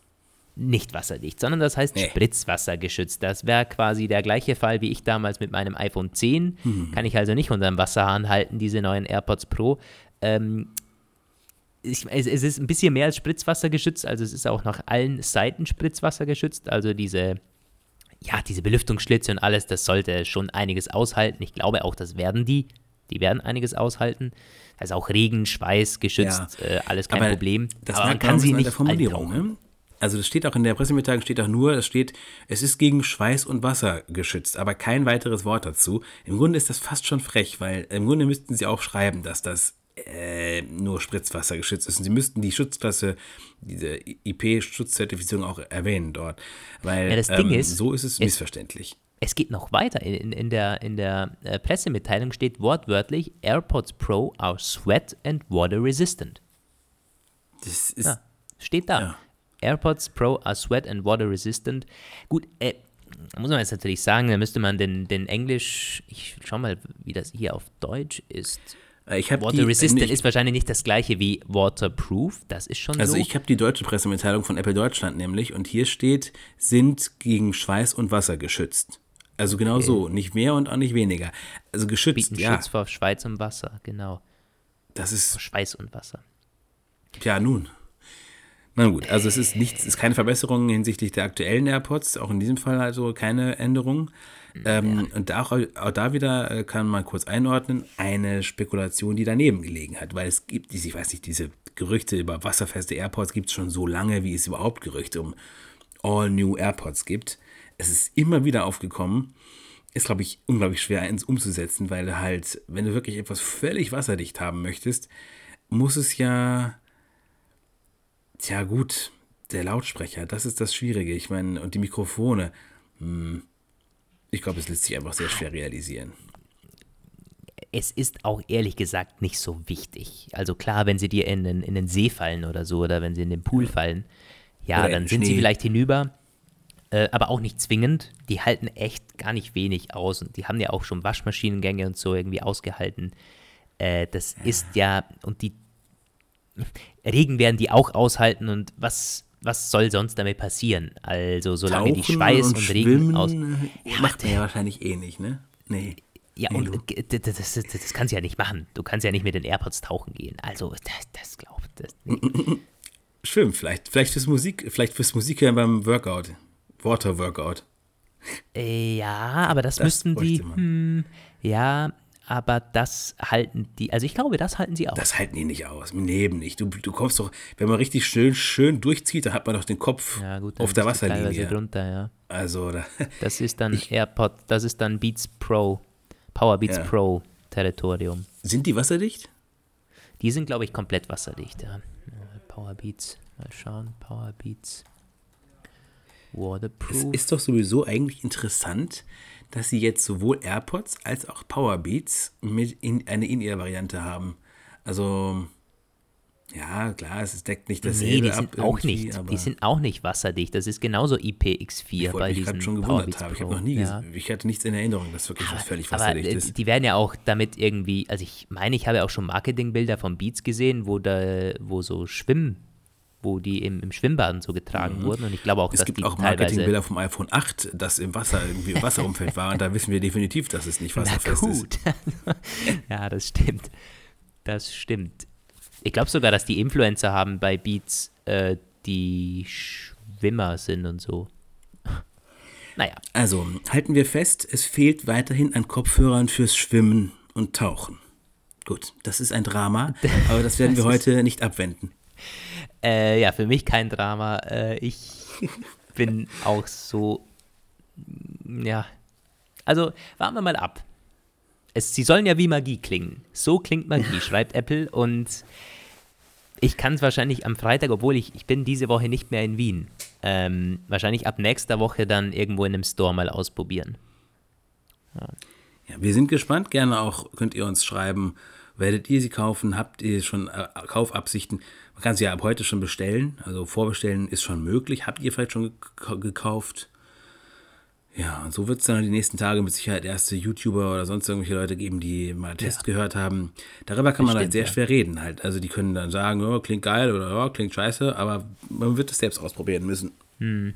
Speaker 1: nicht wasserdicht, sondern das heißt nee. spritzwassergeschützt. Das wäre quasi der gleiche Fall wie ich damals mit meinem iPhone 10. Mhm. Kann ich also nicht unter dem Wasserhahn halten, diese neuen AirPods Pro. Ähm, ich, es, es, ist ein bisschen mehr als Spritzwasser geschützt, also es ist auch nach allen Seiten Spritzwasser geschützt. Also diese, ja, diese Belüftungsschlitze und alles, das sollte schon einiges aushalten. Ich glaube auch, das werden die. Die werden einiges aushalten. Also auch Regen, Schweiß geschützt, ja, äh, alles kein Problem.
Speaker 2: Das Aber man kann sie nicht der Formulierung, ne? Also das steht auch in der Pressemitteilung, steht auch nur, es steht, es ist gegen Schweiß und Wasser geschützt, aber kein weiteres Wort dazu. Im Grunde ist das fast schon frech, weil im Grunde müssten sie auch schreiben, dass das äh, nur Spritzwasser geschützt ist. Und sie müssten die Schutzklasse, diese IP-Schutzzertifizierung auch erwähnen dort. Weil
Speaker 1: ja, das Ding
Speaker 2: ähm,
Speaker 1: ist,
Speaker 2: so ist es, missverständlich.
Speaker 1: Es geht noch weiter. In, in der, in der äh, Pressemitteilung steht wortwörtlich: AirPods Pro are sweat and water resistant.
Speaker 2: Das ist.
Speaker 1: Ja, steht da. Ja. AirPods Pro are sweat and water resistant. Gut, äh, muss man jetzt natürlich sagen, da müsste man den, den Englisch, ich schau mal, wie das hier auf Deutsch ist.
Speaker 2: Äh, ich
Speaker 1: Water
Speaker 2: die,
Speaker 1: Resistant ich, ist wahrscheinlich nicht das gleiche wie Waterproof, das ist schon
Speaker 2: also
Speaker 1: so.
Speaker 2: Also ich habe die deutsche Pressemitteilung von Apple Deutschland nämlich und hier steht, sind gegen Schweiß und Wasser geschützt. Also genau okay. so, nicht mehr und auch nicht weniger. Also geschützt,
Speaker 1: Bieten
Speaker 2: ja.
Speaker 1: Schutz vor Schweiß und Wasser, genau.
Speaker 2: Das ist
Speaker 1: vor Schweiß und Wasser.
Speaker 2: Tja, nun. Na gut, also es ist nichts, es ist keine Verbesserung hinsichtlich der aktuellen AirPods, auch in diesem Fall also keine Änderung. Ähm, ja. Und auch, auch, da wieder äh, kann man kurz einordnen, eine Spekulation, die daneben gelegen hat, weil es gibt, ich weiß nicht, diese Gerüchte über wasserfeste AirPods gibt es schon so lange, wie es überhaupt Gerüchte um All New AirPods gibt. Es ist immer wieder aufgekommen. Ist, glaube ich, unglaublich schwer ins umzusetzen, weil halt, wenn du wirklich etwas völlig wasserdicht haben möchtest, muss es ja Tja, gut, der Lautsprecher, das ist das Schwierige. Ich meine, und die Mikrofone. Hm, ich glaube, es lässt sich einfach sehr schwer realisieren.
Speaker 1: Es ist auch ehrlich gesagt nicht so wichtig. Also klar, wenn sie dir in den, in den See fallen oder so, oder wenn sie in den Pool fallen, ja, oder dann sind Schnee. sie vielleicht hinüber. Äh, aber auch nicht zwingend. Die halten echt gar nicht wenig aus. Und die haben ja auch schon Waschmaschinengänge und so irgendwie ausgehalten. Äh, das ist ja, und die Regen werden die auch aushalten und was, was soll sonst damit passieren? Also, solange
Speaker 2: Tauchen
Speaker 1: die Schweiß und,
Speaker 2: und
Speaker 1: Regen aus.
Speaker 2: Ja, macht man ja wahrscheinlich eh nicht, ne? Nee.
Speaker 1: Ja, und das, das, das, das, kannst du ja nicht machen. Du kannst ja nicht mit den AirPods tauchen gehen. Also, das, das glaubt das nee.
Speaker 2: Schwimmen vielleicht. Vielleicht fürs Musik, vielleicht fürs Musikhören beim Workout. Water Workout.
Speaker 1: Äh, ja, aber das, das müssten die. Hm, ja, aber das halten die, also ich glaube, das halten sie aus.
Speaker 2: Das halten die nicht aus, im Leben nicht. Du, du kommst doch, wenn man richtig schön, schön durchzieht, dann hat man doch den Kopf ja, gut, auf der Wasserlinie.
Speaker 1: Drunter, ja.
Speaker 2: Also, da,
Speaker 1: das ist dann ich, AirPod, das ist dann Beats Pro, Power Beats ja. Pro Territorium.
Speaker 2: Sind die wasserdicht?
Speaker 1: Die sind, glaube ich, komplett wasserdicht, ja. Powerbeats, mal schauen, Powerbeats.
Speaker 2: Waterproof. Es ist doch sowieso eigentlich interessant, dass sie jetzt sowohl AirPods als auch Powerbeats mit in eine In-Ear-Variante haben. Also, ja, klar, es deckt nicht dasselbe
Speaker 1: nee, die sind Auch nicht, die sind auch nicht wasserdicht. Das ist genauso IPX4 bei diesen Ich
Speaker 2: schon gewundert habe. Ich habe noch nie, ja. ich hatte nichts in Erinnerung, dass wirklich was völlig wasserdicht aber, ist.
Speaker 1: Die werden ja auch damit irgendwie, also ich meine, ich habe auch schon Marketingbilder von Beats gesehen, wo da, wo so Schwimm wo die im, im Schwimmbad so getragen mhm. wurden. Und ich glaube auch,
Speaker 2: es
Speaker 1: dass
Speaker 2: gibt
Speaker 1: die
Speaker 2: auch Marketingbilder vom iPhone 8, das im Wasser irgendwie im Wasserumfeld war. Und da wissen wir definitiv, dass es nicht wasserfest
Speaker 1: Na gut. ist. ja, das stimmt. Das stimmt. Ich glaube sogar, dass die Influencer haben bei Beats, äh, die Schwimmer sind und so. naja.
Speaker 2: Also, halten wir fest, es fehlt weiterhin an Kopfhörern fürs Schwimmen und Tauchen. Gut, das ist ein Drama, aber das werden wir heute nicht abwenden.
Speaker 1: Äh, ja, für mich kein Drama. Äh, ich bin auch so, ja. Also, warten wir mal ab. Es, sie sollen ja wie Magie klingen. So klingt Magie, schreibt Apple. Und ich kann es wahrscheinlich am Freitag, obwohl ich, ich bin diese Woche nicht mehr in Wien, ähm, wahrscheinlich ab nächster Woche dann irgendwo in einem Store mal ausprobieren.
Speaker 2: Ja. ja, wir sind gespannt. Gerne auch könnt ihr uns schreiben, werdet ihr sie kaufen? Habt ihr schon äh, Kaufabsichten? Man kann sie ja ab heute schon bestellen. Also vorbestellen ist schon möglich. Habt ihr vielleicht schon gekauft? Ja, und so wird es dann die nächsten Tage mit Sicherheit erste YouTuber oder sonst irgendwelche Leute geben, die mal Test ja. gehört haben. Darüber kann man halt sehr ja. schwer reden halt. Also die können dann sagen, oh, klingt geil oder oh, klingt scheiße, aber man wird es selbst ausprobieren müssen. Hm.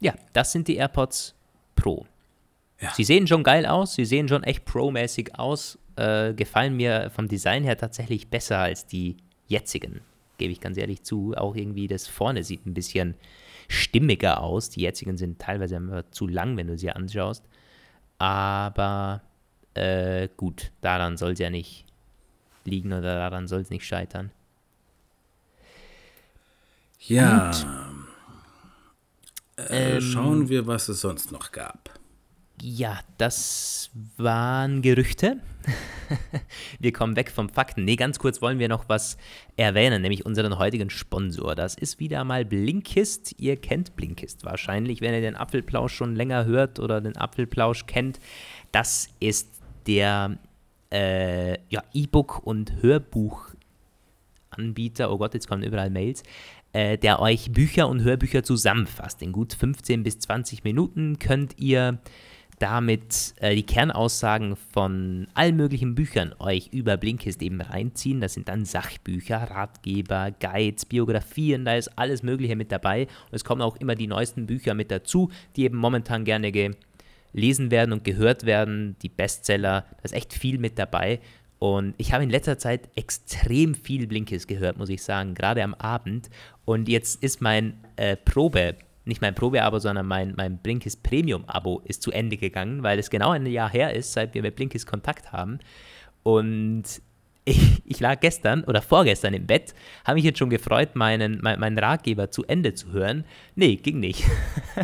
Speaker 1: Ja, das sind die AirPods Pro. Ja. Sie sehen schon geil aus, sie sehen schon echt Pro-mäßig aus äh, gefallen mir vom Design her tatsächlich besser als die jetzigen, gebe ich ganz ehrlich zu. Auch irgendwie das vorne sieht ein bisschen stimmiger aus. Die jetzigen sind teilweise immer zu lang, wenn du sie anschaust. Aber äh, gut, daran soll es ja nicht liegen oder daran soll es nicht scheitern.
Speaker 2: Ja. Äh, ähm, schauen wir, was es sonst noch gab.
Speaker 1: Ja, das waren Gerüchte. wir kommen weg vom Fakten. Nee, ganz kurz wollen wir noch was erwähnen, nämlich unseren heutigen Sponsor. Das ist wieder mal Blinkist. Ihr kennt Blinkist wahrscheinlich, wenn ihr den Apfelplausch schon länger hört oder den Apfelplausch kennt. Das ist der äh, ja, E-Book- und Hörbuchanbieter. Oh Gott, jetzt kommen überall Mails äh, der euch Bücher und Hörbücher zusammenfasst. In gut 15 bis 20 Minuten könnt ihr damit äh, die Kernaussagen von allen möglichen Büchern euch über Blinkist eben reinziehen. Das sind dann Sachbücher, Ratgeber, Guides, Biografien, da ist alles Mögliche mit dabei. Und es kommen auch immer die neuesten Bücher mit dazu, die eben momentan gerne gelesen werden und gehört werden. Die Bestseller, da ist echt viel mit dabei. Und ich habe in letzter Zeit extrem viel Blinkist gehört, muss ich sagen, gerade am Abend. Und jetzt ist mein äh, Probe nicht mein Probeabo, sondern mein, mein Blinkist Premium-Abo ist zu Ende gegangen, weil es genau ein Jahr her ist, seit wir mit Blinkist Kontakt haben. Und ich, ich, lag gestern oder vorgestern im Bett, habe mich jetzt schon gefreut, meinen, mein, meinen Ratgeber zu Ende zu hören. Nee, ging nicht.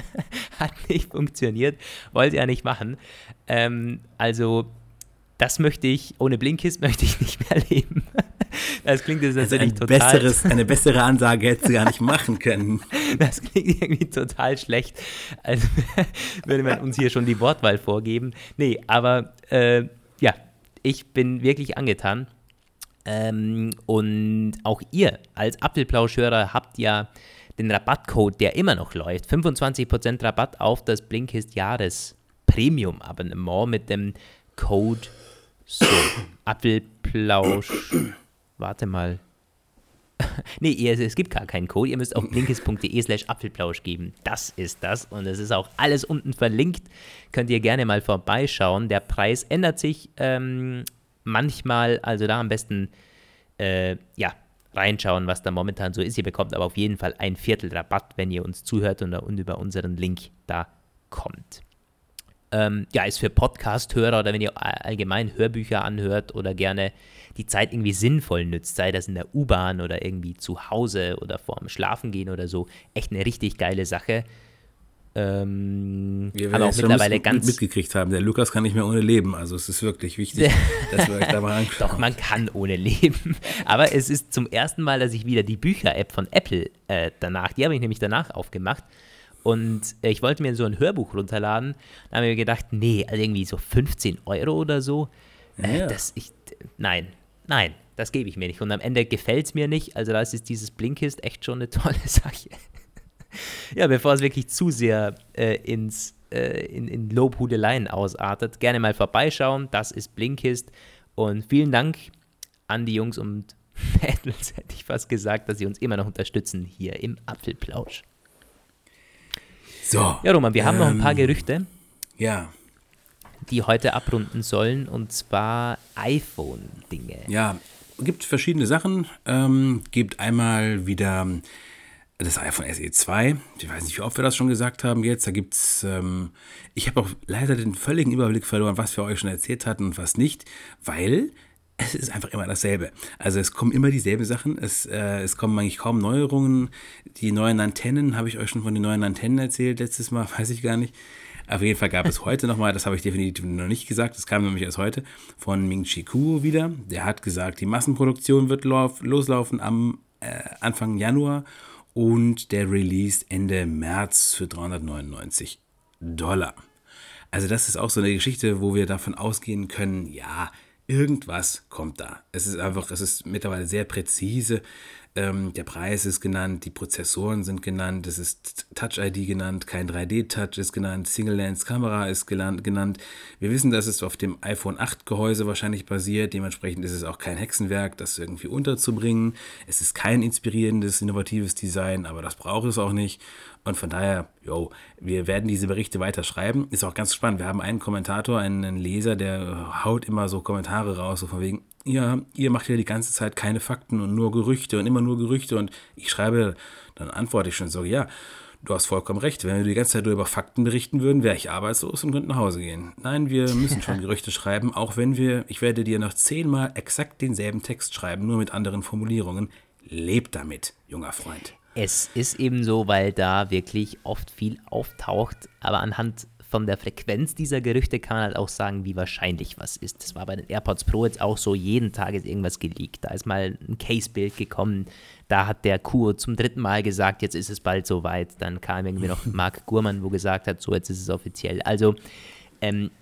Speaker 1: Hat nicht funktioniert, wollte er nicht machen. Ähm, also, das möchte ich, ohne Blinkist möchte ich nicht mehr leben. Das klingt jetzt also natürlich
Speaker 2: ein total. Besseres, eine bessere Ansage hätte sie gar nicht machen können.
Speaker 1: Das klingt irgendwie total schlecht. Also würde man uns hier schon die Wortwahl vorgeben. Nee, aber äh, ja, ich bin wirklich angetan. Ähm, und auch ihr als Apfelplauschhörer habt ja den Rabattcode, der immer noch läuft. 25% Rabatt auf das Blinkist Jahres Premium Abonnement mit dem Code so, Apfelplausch warte mal. nee, es gibt gar keinen Code. Ihr müsst auf blinkes.de slash Apfelplausch geben. Das ist das. Und es ist auch alles unten verlinkt. Könnt ihr gerne mal vorbeischauen. Der Preis ändert sich ähm, manchmal. Also da am besten, äh, ja, reinschauen, was da momentan so ist. Ihr bekommt aber auf jeden Fall ein Viertel Rabatt, wenn ihr uns zuhört und, und über unseren Link da kommt. Ähm, ja, ist für Podcast-Hörer oder wenn ihr allgemein Hörbücher anhört oder gerne die Zeit irgendwie sinnvoll nützt, sei das in der U-Bahn oder irgendwie zu Hause oder vorm Schlafengehen oder so, echt eine richtig geile Sache. Ähm,
Speaker 2: Wir
Speaker 1: aber auch mittlerweile
Speaker 2: mit-
Speaker 1: ganz.
Speaker 2: mitgekriegt haben. Der Lukas kann nicht mehr ohne leben. Also es ist wirklich wichtig, dass wir euch da mal anschauen.
Speaker 1: Doch, man kann ohne leben. Aber es ist zum ersten Mal, dass ich wieder die Bücher-App von Apple äh, danach, die habe ich nämlich danach aufgemacht. Und äh, ich wollte mir so ein Hörbuch runterladen. Da habe ich mir gedacht, nee, also irgendwie so 15 Euro oder so. Äh,
Speaker 2: Ja.
Speaker 1: das, ich, nein, nein, das gebe ich mir nicht. Und am Ende gefällt es mir nicht. Also da ist dieses Blinkist echt schon eine tolle Sache. ja, bevor es wirklich zu sehr äh, ins, äh, in, in Lobhudeleien ausartet, gerne mal vorbeischauen. Das ist Blinkist. Und vielen Dank an die Jungs und Mädels, hätte ich fast gesagt, dass sie uns immer noch unterstützen hier im Apfelplausch.
Speaker 2: So.
Speaker 1: Ja, Roman, wir haben noch ein paar
Speaker 2: Ähm,
Speaker 1: Gerüchte,
Speaker 2: Ja,
Speaker 1: die heute abrunden sollen, und zwar iPhone-Dinge.
Speaker 2: ja. Gibt verschiedene Sachen. Ähm, gibt einmal wieder das iPhone SE 2. Ich weiß nicht, wie oft wir das schon gesagt haben jetzt. Da gibt es, ähm, ich habe auch leider den völligen Überblick verloren, was wir euch schon erzählt hatten und was nicht, weil es ist einfach immer dasselbe. Also es kommen immer dieselben Sachen. Es, äh, es kommen eigentlich kaum Neuerungen. Die neuen Antennen, habe ich euch schon von den neuen Antennen erzählt letztes Mal, weiß ich gar nicht. Auf jeden Fall gab es heute nochmal, das habe ich definitiv noch nicht gesagt, das kam nämlich erst heute, von Ming Chi Kuo wieder. Der hat gesagt, die Massenproduktion wird lauf, loslaufen am äh, Anfang Januar und der Release Ende März für 399 Dollar. Also das ist auch so eine Geschichte, wo wir davon ausgehen können, ja, irgendwas kommt da. Es ist einfach, es ist mittlerweile sehr präzise. Ähm, der Preis ist genannt, die Prozessoren sind genannt, es ist Touch-ID genannt, kein 3D-Touch ist genannt, Single-Lens-Kamera ist genannt. Wir wissen, dass es auf dem iPhone 8 Gehäuse wahrscheinlich basiert, dementsprechend ist es auch kein Hexenwerk, das irgendwie unterzubringen. Es ist kein inspirierendes, innovatives Design, aber das braucht es auch nicht. Und von daher, yo, wir werden diese Berichte weiter schreiben. Ist auch ganz spannend. Wir haben einen Kommentator, einen Leser, der haut immer so Kommentare raus, so von wegen, ja, ihr macht ja die ganze Zeit keine Fakten und nur Gerüchte und immer nur Gerüchte. Und ich schreibe, dann antworte ich schon so, ja, du hast vollkommen recht. Wenn wir die ganze Zeit nur über Fakten berichten würden, wäre ich arbeitslos und könnte nach Hause gehen. Nein, wir müssen schon Gerüchte schreiben, auch wenn wir, ich werde dir noch zehnmal exakt denselben Text schreiben, nur mit anderen Formulierungen. Leb damit, junger Freund.
Speaker 1: Es ist eben so, weil da wirklich oft viel auftaucht, aber anhand von der Frequenz dieser Gerüchte kann man halt auch sagen, wie wahrscheinlich was ist. Das war bei den AirPods Pro jetzt auch so, jeden Tag ist irgendwas geleakt. Da ist mal ein Case-Bild gekommen, da hat der Kuo zum dritten Mal gesagt, jetzt ist es bald soweit. Dann kam irgendwie noch Marc Gurman, wo gesagt hat, so jetzt ist es offiziell. Also, ähm,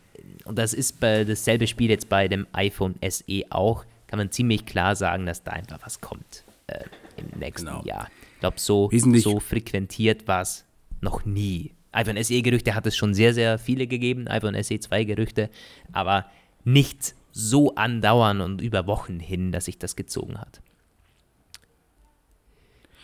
Speaker 1: und das ist bei dasselbe Spiel jetzt bei dem iPhone SE auch, kann man ziemlich klar sagen, dass da einfach was kommt äh, im nächsten
Speaker 2: Genau.
Speaker 1: Jahr. Ich glaube, so,
Speaker 2: Wesentlich-
Speaker 1: so frequentiert war es noch nie. iPhone SE-Gerüchte hat es schon sehr, sehr viele gegeben, iPhone SE 2-Gerüchte, aber nicht so andauern und über Wochen hin, dass sich das gezogen hat.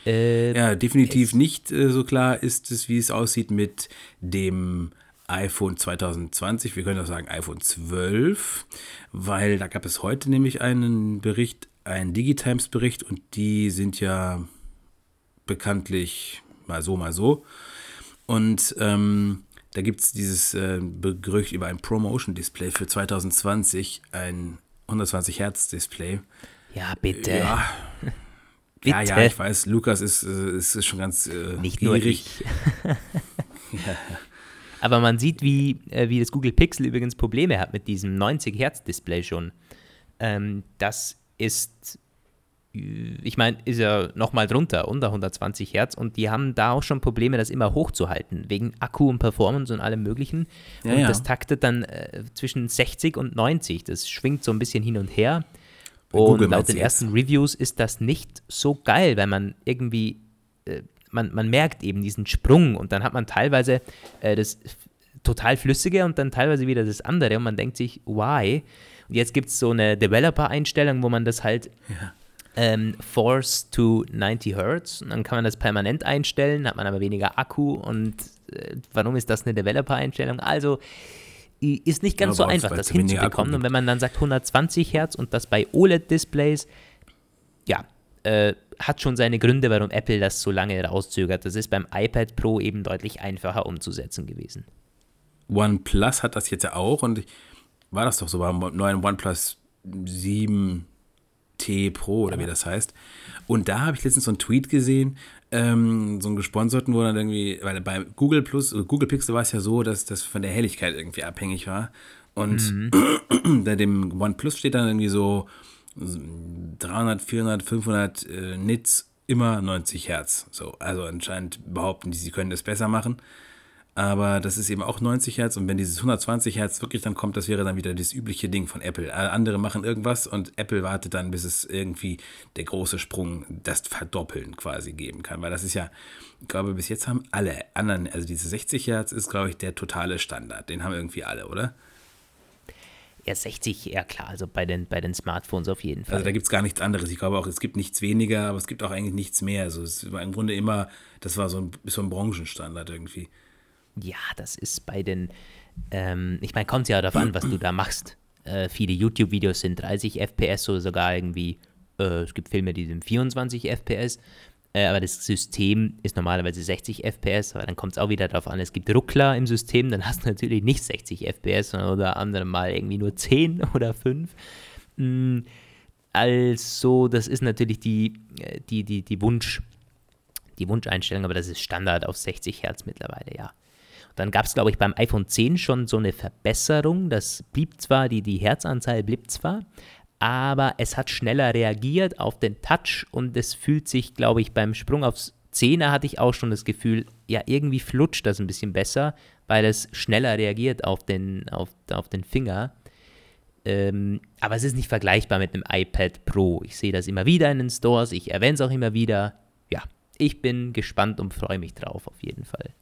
Speaker 1: Äh,
Speaker 2: Ja, definitiv nicht äh, so klar ist es, wie es aussieht mit dem iPhone 2020. Wir können auch sagen iPhone 12, weil da gab es heute nämlich einen Bericht, einen Digitimes-Bericht und die sind ja bekanntlich mal so, mal so. Und ähm, da gibt es dieses äh, Gerücht über ein Promotion-Display für 2020, ein 120 Hertz-Display.
Speaker 1: ja, bitte.
Speaker 2: Ja.
Speaker 1: bitte.
Speaker 2: Ja, ja, ich weiß, Lukas ist, äh, ist, ist schon ganz äh,
Speaker 1: Nicht nur
Speaker 2: gierig.
Speaker 1: ich. Aber man sieht, wie, äh, wie das Google Pixel übrigens Probleme hat mit diesem 90 Hertz Display schon. Ähm, das ist, ich meine, ist ja nochmal drunter, unter 120 Hertz und die haben da auch schon Probleme, das immer hochzuhalten, wegen Akku und Performance und allem möglichen.
Speaker 2: Ja,
Speaker 1: und
Speaker 2: ja.
Speaker 1: das taktet dann äh, zwischen 60 und 90. Das schwingt so ein bisschen hin und her.
Speaker 2: Bei Google
Speaker 1: Und laut den
Speaker 2: jetzt?
Speaker 1: ersten Reviews ist das nicht so geil, weil man irgendwie, äh, man, man merkt eben diesen Sprung und dann hat man teilweise äh, das total flüssige und dann teilweise wieder das andere und man denkt sich, why? Und jetzt gibt es so eine Developer-Einstellung, wo man das halt ähm, Force to 90 Hertz und dann kann man das permanent einstellen, hat man aber weniger Akku und äh, warum ist das eine Developer-Einstellung? Also ist nicht ganz
Speaker 2: Ja,
Speaker 1: so einfach, das hinzubekommen. Und wenn man dann sagt 120 Hertz und das bei OLED-Displays, ja, äh, hat schon seine Gründe, warum Apple das so lange rauszögert. Das ist beim iPad Pro eben deutlich einfacher umzusetzen gewesen.
Speaker 2: OnePlus hat das jetzt ja auch und war das doch so beim neuen OnePlus 7T Pro oder wie das heißt. Und da habe ich letztens so einen Tweet gesehen, ähm, so einen gesponserten, wo dann irgendwie, weil bei Google Plus, Google Pixel war es ja so, dass das von der Helligkeit irgendwie abhängig war. Und mhm. bei dem OnePlus steht dann irgendwie so 300, 400, 500 äh, Nits immer 90 Hertz. So, also anscheinend behaupten die, sie können das besser machen aber das ist eben auch 90 Hertz und wenn dieses 120 Hertz wirklich dann kommt, das wäre dann wieder das übliche Ding von Apple. Andere machen irgendwas und Apple wartet dann, bis es irgendwie der große Sprung, das Verdoppeln quasi geben kann, weil das ist ja, ich glaube, bis jetzt haben alle anderen, also diese 60 Hertz ist, glaube ich, der totale Standard, den haben irgendwie alle, oder?
Speaker 1: Ja, 60, ja klar, also bei den, bei den Smartphones auf jeden Fall.
Speaker 2: Also da gibt es gar nichts anderes. Ich glaube auch, es gibt nichts weniger, aber es gibt auch eigentlich nichts mehr. Also es war im Grunde immer, das war so ein, so ein Branchenstandard irgendwie.
Speaker 1: Ja, das ist bei den, ähm, ich meine, kommt ja darauf an, was du da machst. Äh, viele YouTube-Videos sind 30 FPS oder sogar irgendwie, äh, es gibt Filme, die sind 24 FPS. Äh, aber das System ist normalerweise 60 FPS, aber dann kommt es auch wieder darauf an, es gibt Ruckler im System, dann hast du natürlich nicht 60 FPS, sondern oder andere mal irgendwie nur 10 oder 5. Mm, also, das ist natürlich die, äh, die, die, die Wunsch, die Wunscheinstellung, aber das ist Standard auf 60 Hertz mittlerweile, ja. Dann gab es, glaube ich, beim iPhone 10 schon so eine Verbesserung. Das blieb zwar, die, die Herzanzahl blieb zwar, aber es hat schneller reagiert auf den Touch und es fühlt sich, glaube ich, beim Sprung aufs 10er hatte ich auch schon das Gefühl, ja, irgendwie flutscht das ein bisschen besser, weil es schneller reagiert auf den, auf, auf den Finger. Ähm, aber es ist nicht vergleichbar mit einem iPad Pro. Ich sehe das immer wieder in den Stores, ich erwähne es auch immer wieder. Ja, ich bin gespannt und freue mich drauf auf jeden Fall.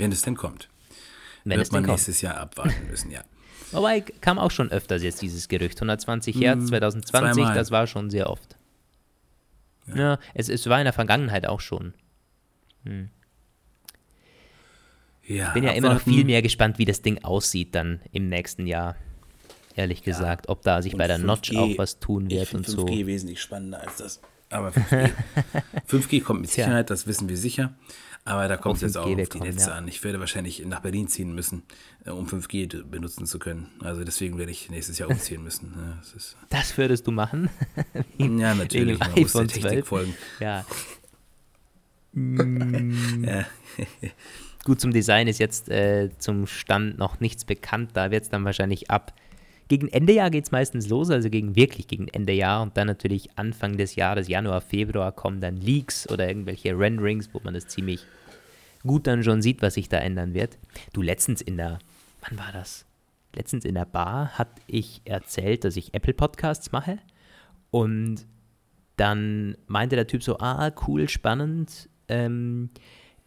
Speaker 2: Wenn es denn kommt. Wenn Wird es man nächstes kommt. Jahr abwarten müssen, ja.
Speaker 1: Wobei kam auch schon öfters jetzt dieses Gerücht. 120 hm, Hertz 2020, zweimal. das war schon sehr oft. Ja, ja es, es war in der Vergangenheit auch schon. Hm. Ja, ich bin ja abwarten. immer noch viel mehr gespannt, wie das Ding aussieht dann im nächsten Jahr. Ehrlich gesagt, ja. ob da sich und bei der 5G, Notch auch was tun wird und 5G so.
Speaker 2: 5G wesentlich spannender als das. Aber 5G, 5G kommt mit Sicherheit, das wissen wir sicher. Aber da kommt es jetzt auch auf die Netze ja. an. Ich werde wahrscheinlich nach Berlin ziehen müssen, äh, um 5G benutzen zu können. Also deswegen werde ich nächstes Jahr umziehen müssen. Ja,
Speaker 1: das, das, würdest du machen?
Speaker 2: ja, natürlich. Man muss der Technik folgen.
Speaker 1: Ja. ja. Gut, zum Design ist jetzt äh, zum Stand noch nichts bekannt. Da wird es dann wahrscheinlich ab gegen Ende Jahr geht es meistens los, also gegen wirklich gegen Ende Jahr und dann natürlich Anfang des Jahres, Januar, Februar, kommen dann Leaks oder irgendwelche Renderings, wo man das ziemlich gut dann schon sieht, was sich da ändern wird. Du letztens in der, wann war das? Letztens in der Bar hatte ich erzählt, dass ich Apple Podcasts mache und dann meinte der Typ so, ah, cool, spannend. Ähm,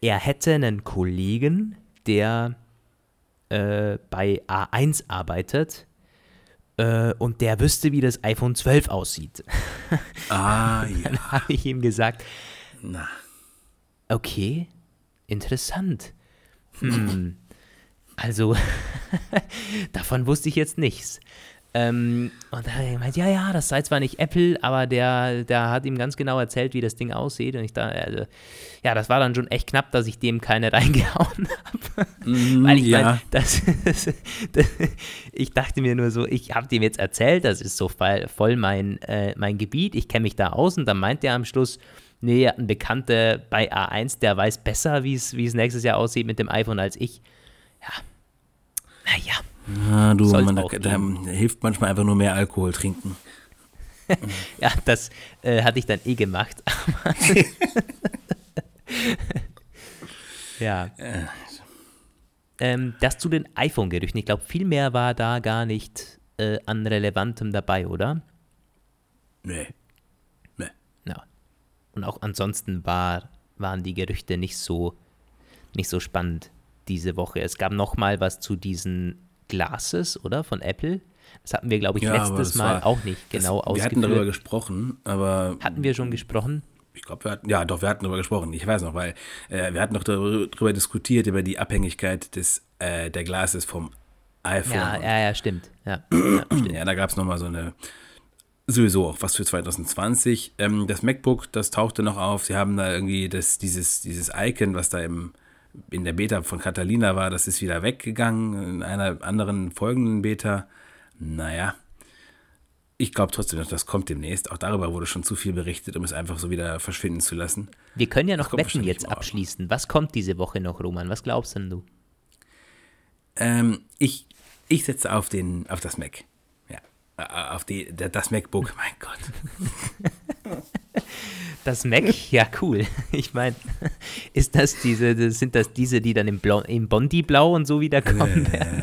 Speaker 1: er hätte einen Kollegen, der äh, bei A1 arbeitet äh, und der wüsste, wie das iPhone 12 aussieht.
Speaker 2: Ah, ja.
Speaker 1: Dann habe ich ihm gesagt,
Speaker 2: Na.
Speaker 1: okay, interessant. Hm. Also, davon wusste ich jetzt nichts. Ähm, und da hat er gemeint, ja, ja, das sei zwar nicht Apple, aber der, der hat ihm ganz genau erzählt, wie das Ding aussieht. Und ich dachte, also, ja, das war dann schon echt knapp, dass ich dem keine reingehauen habe. Mm, Weil ich ja. mein, das, das, das, ich dachte mir nur so, ich habe dem jetzt erzählt, das ist so voll mein, äh, mein Gebiet, ich kenne mich da aus. Und dann meint er am Schluss, nee, ein Bekannter bei A1, der weiß besser, wie es nächstes Jahr aussieht mit dem iPhone als ich. Ja, naja.
Speaker 2: Ja, du, man, da, da, hilft manchmal einfach nur mehr Alkohol trinken.
Speaker 1: ja, das äh, hatte ich dann eh gemacht. ja. Ähm, das zu den iPhone-Gerüchten. Ich glaube, viel mehr war da gar nicht äh, an Relevantem dabei, oder?
Speaker 2: Nee. Nee.
Speaker 1: Und auch ansonsten war, waren die Gerüchte nicht so, nicht so spannend diese Woche. Es gab noch mal was zu diesen Glasses, oder? Von Apple. Das hatten wir, glaube ich, ja, letztes Mal war, auch nicht genau das,
Speaker 2: ausgeführt. Wir hatten darüber gesprochen, aber.
Speaker 1: Hatten wir schon gesprochen?
Speaker 2: Ich glaube, wir hatten, ja, doch, wir hatten darüber gesprochen. Ich weiß noch, weil äh, wir hatten noch darüber, diskutiert, über die Abhängigkeit des, äh, der Glasses vom iPhone.
Speaker 1: Ja, ja, ja, stimmt. Ja,
Speaker 2: ja, stimmt. ja da gab es nochmal so eine, sowieso auch was für 2020. Ähm, das MacBook, das tauchte noch auf. Sie haben da irgendwie das, dieses, dieses Icon, was da im in der Beta von Catalina war, das ist wieder weggegangen, in einer anderen folgenden Beta. Naja, ich glaube trotzdem, dass das kommt demnächst. Auch darüber wurde schon zu viel berichtet, um es einfach so wieder verschwinden zu lassen.
Speaker 1: Wir können ja noch Wetten jetzt abschließen. Was kommt diese Woche noch, Roman? Was glaubst denn du?
Speaker 2: Ähm, ich, ich setze auf, den, auf das Mac. Ja, äh, auf die, das MacBook. Mein Gott.
Speaker 1: Das Mac? Ja, cool. Ich meine, ist das diese, das- sind das diese, die dann im, Blau, im Bondi-Blau und so wieder kommen werden?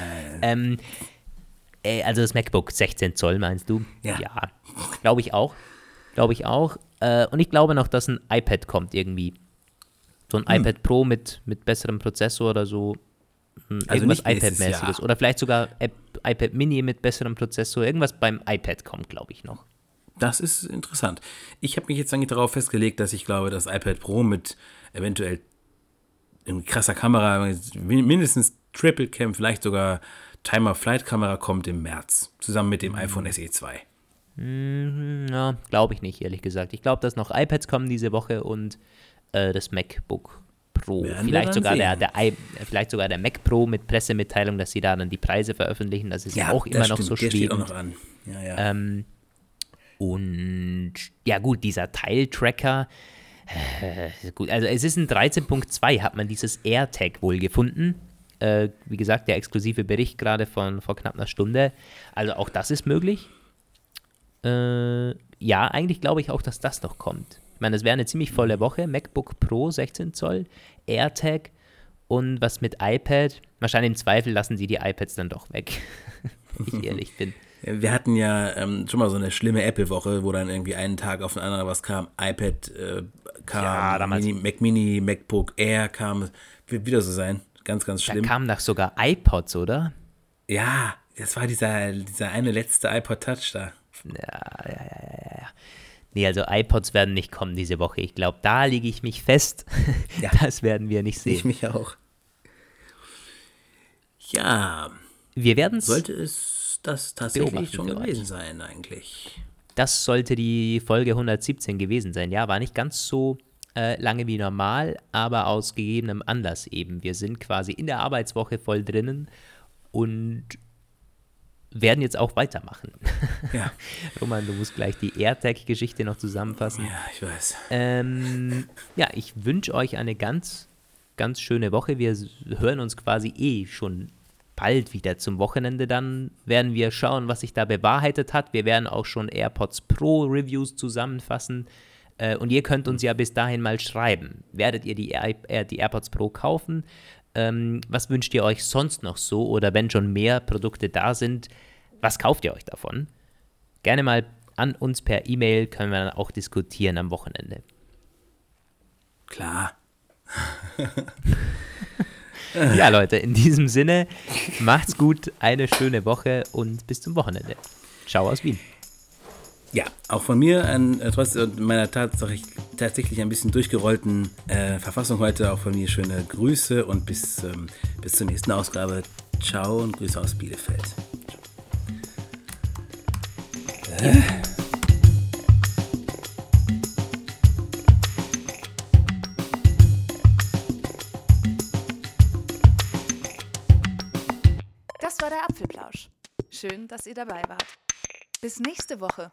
Speaker 1: ähm, äh, also das MacBook 16 Zoll, meinst du?
Speaker 2: Ja.
Speaker 1: glaube ich auch. Glaube ich auch. Äh, und ich glaube noch, dass ein iPad kommt irgendwie. So
Speaker 2: Hm.
Speaker 1: ein iPad Pro mit, mit besserem Prozessor oder so. Hm,
Speaker 2: Also
Speaker 1: irgendwas iPad-mäßiges. Oder vielleicht sogar App, iPad Mini mit besserem Prozessor. Irgendwas beim iPad kommt, glaube ich, noch.
Speaker 2: Das ist interessant. Ich habe mich jetzt eigentlich darauf festgelegt, dass ich glaube, das iPad Pro mit eventuell in krasser Kamera, mindestens Triple Cam, vielleicht sogar Timer-Flight-Kamera kommt im März, zusammen mit dem iPhone SE 2.
Speaker 1: Ja, glaube ich nicht, ehrlich gesagt. Ich glaube, dass noch iPads kommen diese Woche und äh, das MacBook Pro.
Speaker 2: Werden
Speaker 1: Vielleicht sogar, der,
Speaker 2: sehen.
Speaker 1: der, I- vielleicht sogar der Mac Pro mit Pressemitteilung, dass sie da dann die Preise veröffentlichen. Das ist ja, auch immer
Speaker 2: das
Speaker 1: noch
Speaker 2: stimmt,
Speaker 1: so
Speaker 2: der steht auch
Speaker 1: schwierig.
Speaker 2: noch an. Ja, ja.
Speaker 1: Ähm, und ja, gut, dieser Teiltracker. Äh, gut, also es ist ein 13.2, hat man dieses AirTag wohl gefunden. Äh, wie gesagt, der exklusive Bericht gerade von vor knapp einer Stunde. Also auch das ist möglich. Äh, ja, eigentlich glaube ich auch, dass das noch kommt. Ich meine, das wäre eine ziemlich volle Woche. MacBook Pro 16 Zoll, AirTag und was mit iPad. Wahrscheinlich im Zweifel lassen sie die iPads dann doch weg, wenn ich ehrlich bin.
Speaker 2: Wir hatten ja ähm, schon mal so eine schlimme Apple-Woche, wo dann irgendwie einen Tag auf den anderen was kam. iPad äh, kam,
Speaker 1: Ja,
Speaker 2: Mini, Mac Mini, MacBook Air kam. Wird wieder so sein. Ganz, ganz
Speaker 1: Da
Speaker 2: schlimm.
Speaker 1: kamen doch sogar iPods, oder?
Speaker 2: Ja, das war dieser, dieser eine letzte iPod Touch da.
Speaker 1: Nee, also iPods werden nicht kommen diese Woche. Ich glaube, da liege ich mich fest.
Speaker 2: Ja.
Speaker 1: Das werden wir nicht
Speaker 2: Ich
Speaker 1: sehen.
Speaker 2: mich auch. Ja,
Speaker 1: Wir werden es.
Speaker 2: sollte es das tatsächlich schon
Speaker 1: für euch.
Speaker 2: gewesen sein eigentlich.
Speaker 1: Das sollte die Folge 117 gewesen sein. Ja, war nicht ganz so äh, lange wie normal, aber aus gegebenem Anlass eben. Wir sind quasi in der Arbeitswoche voll drinnen und werden jetzt auch weitermachen.
Speaker 2: Ja,
Speaker 1: Roman, du musst gleich die AirTag-Geschichte noch zusammenfassen.
Speaker 2: ja, ich weiß.
Speaker 1: Ähm, ja, ich wünsche euch eine ganz, ganz schöne Woche. Wir hören uns quasi eh schon bald wieder zum Wochenende. Dann werden wir schauen, was sich da bewahrheitet hat. Wir werden auch schon AirPods Pro Reviews zusammenfassen. Äh, und ihr könnt uns ja bis dahin mal schreiben. Werdet ihr die, Air äh, die AirPods Pro kaufen? Ähm, was wünscht ihr euch sonst noch so? Oder wenn schon mehr Produkte da sind, was kauft ihr euch davon? Gerne mal an uns per E-Mail, können wir dann auch diskutieren am Wochenende.
Speaker 2: Klar.
Speaker 1: Ja, Leute, in diesem Sinne, macht's gut, eine schöne Woche und bis zum Wochenende. Ciao aus Wien.
Speaker 2: Ja, auch von mir, an, äh, trotz äh, meiner tatsächlich, ein bisschen durchgerollten äh, Verfassung heute, auch von mir schöne Grüße und bis, ähm, bis zur nächsten Ausgabe. Ciao und Grüße aus Bielefeld.
Speaker 3: Das war der Apfelplausch. Schön, dass ihr dabei wart. Bis nächste Woche.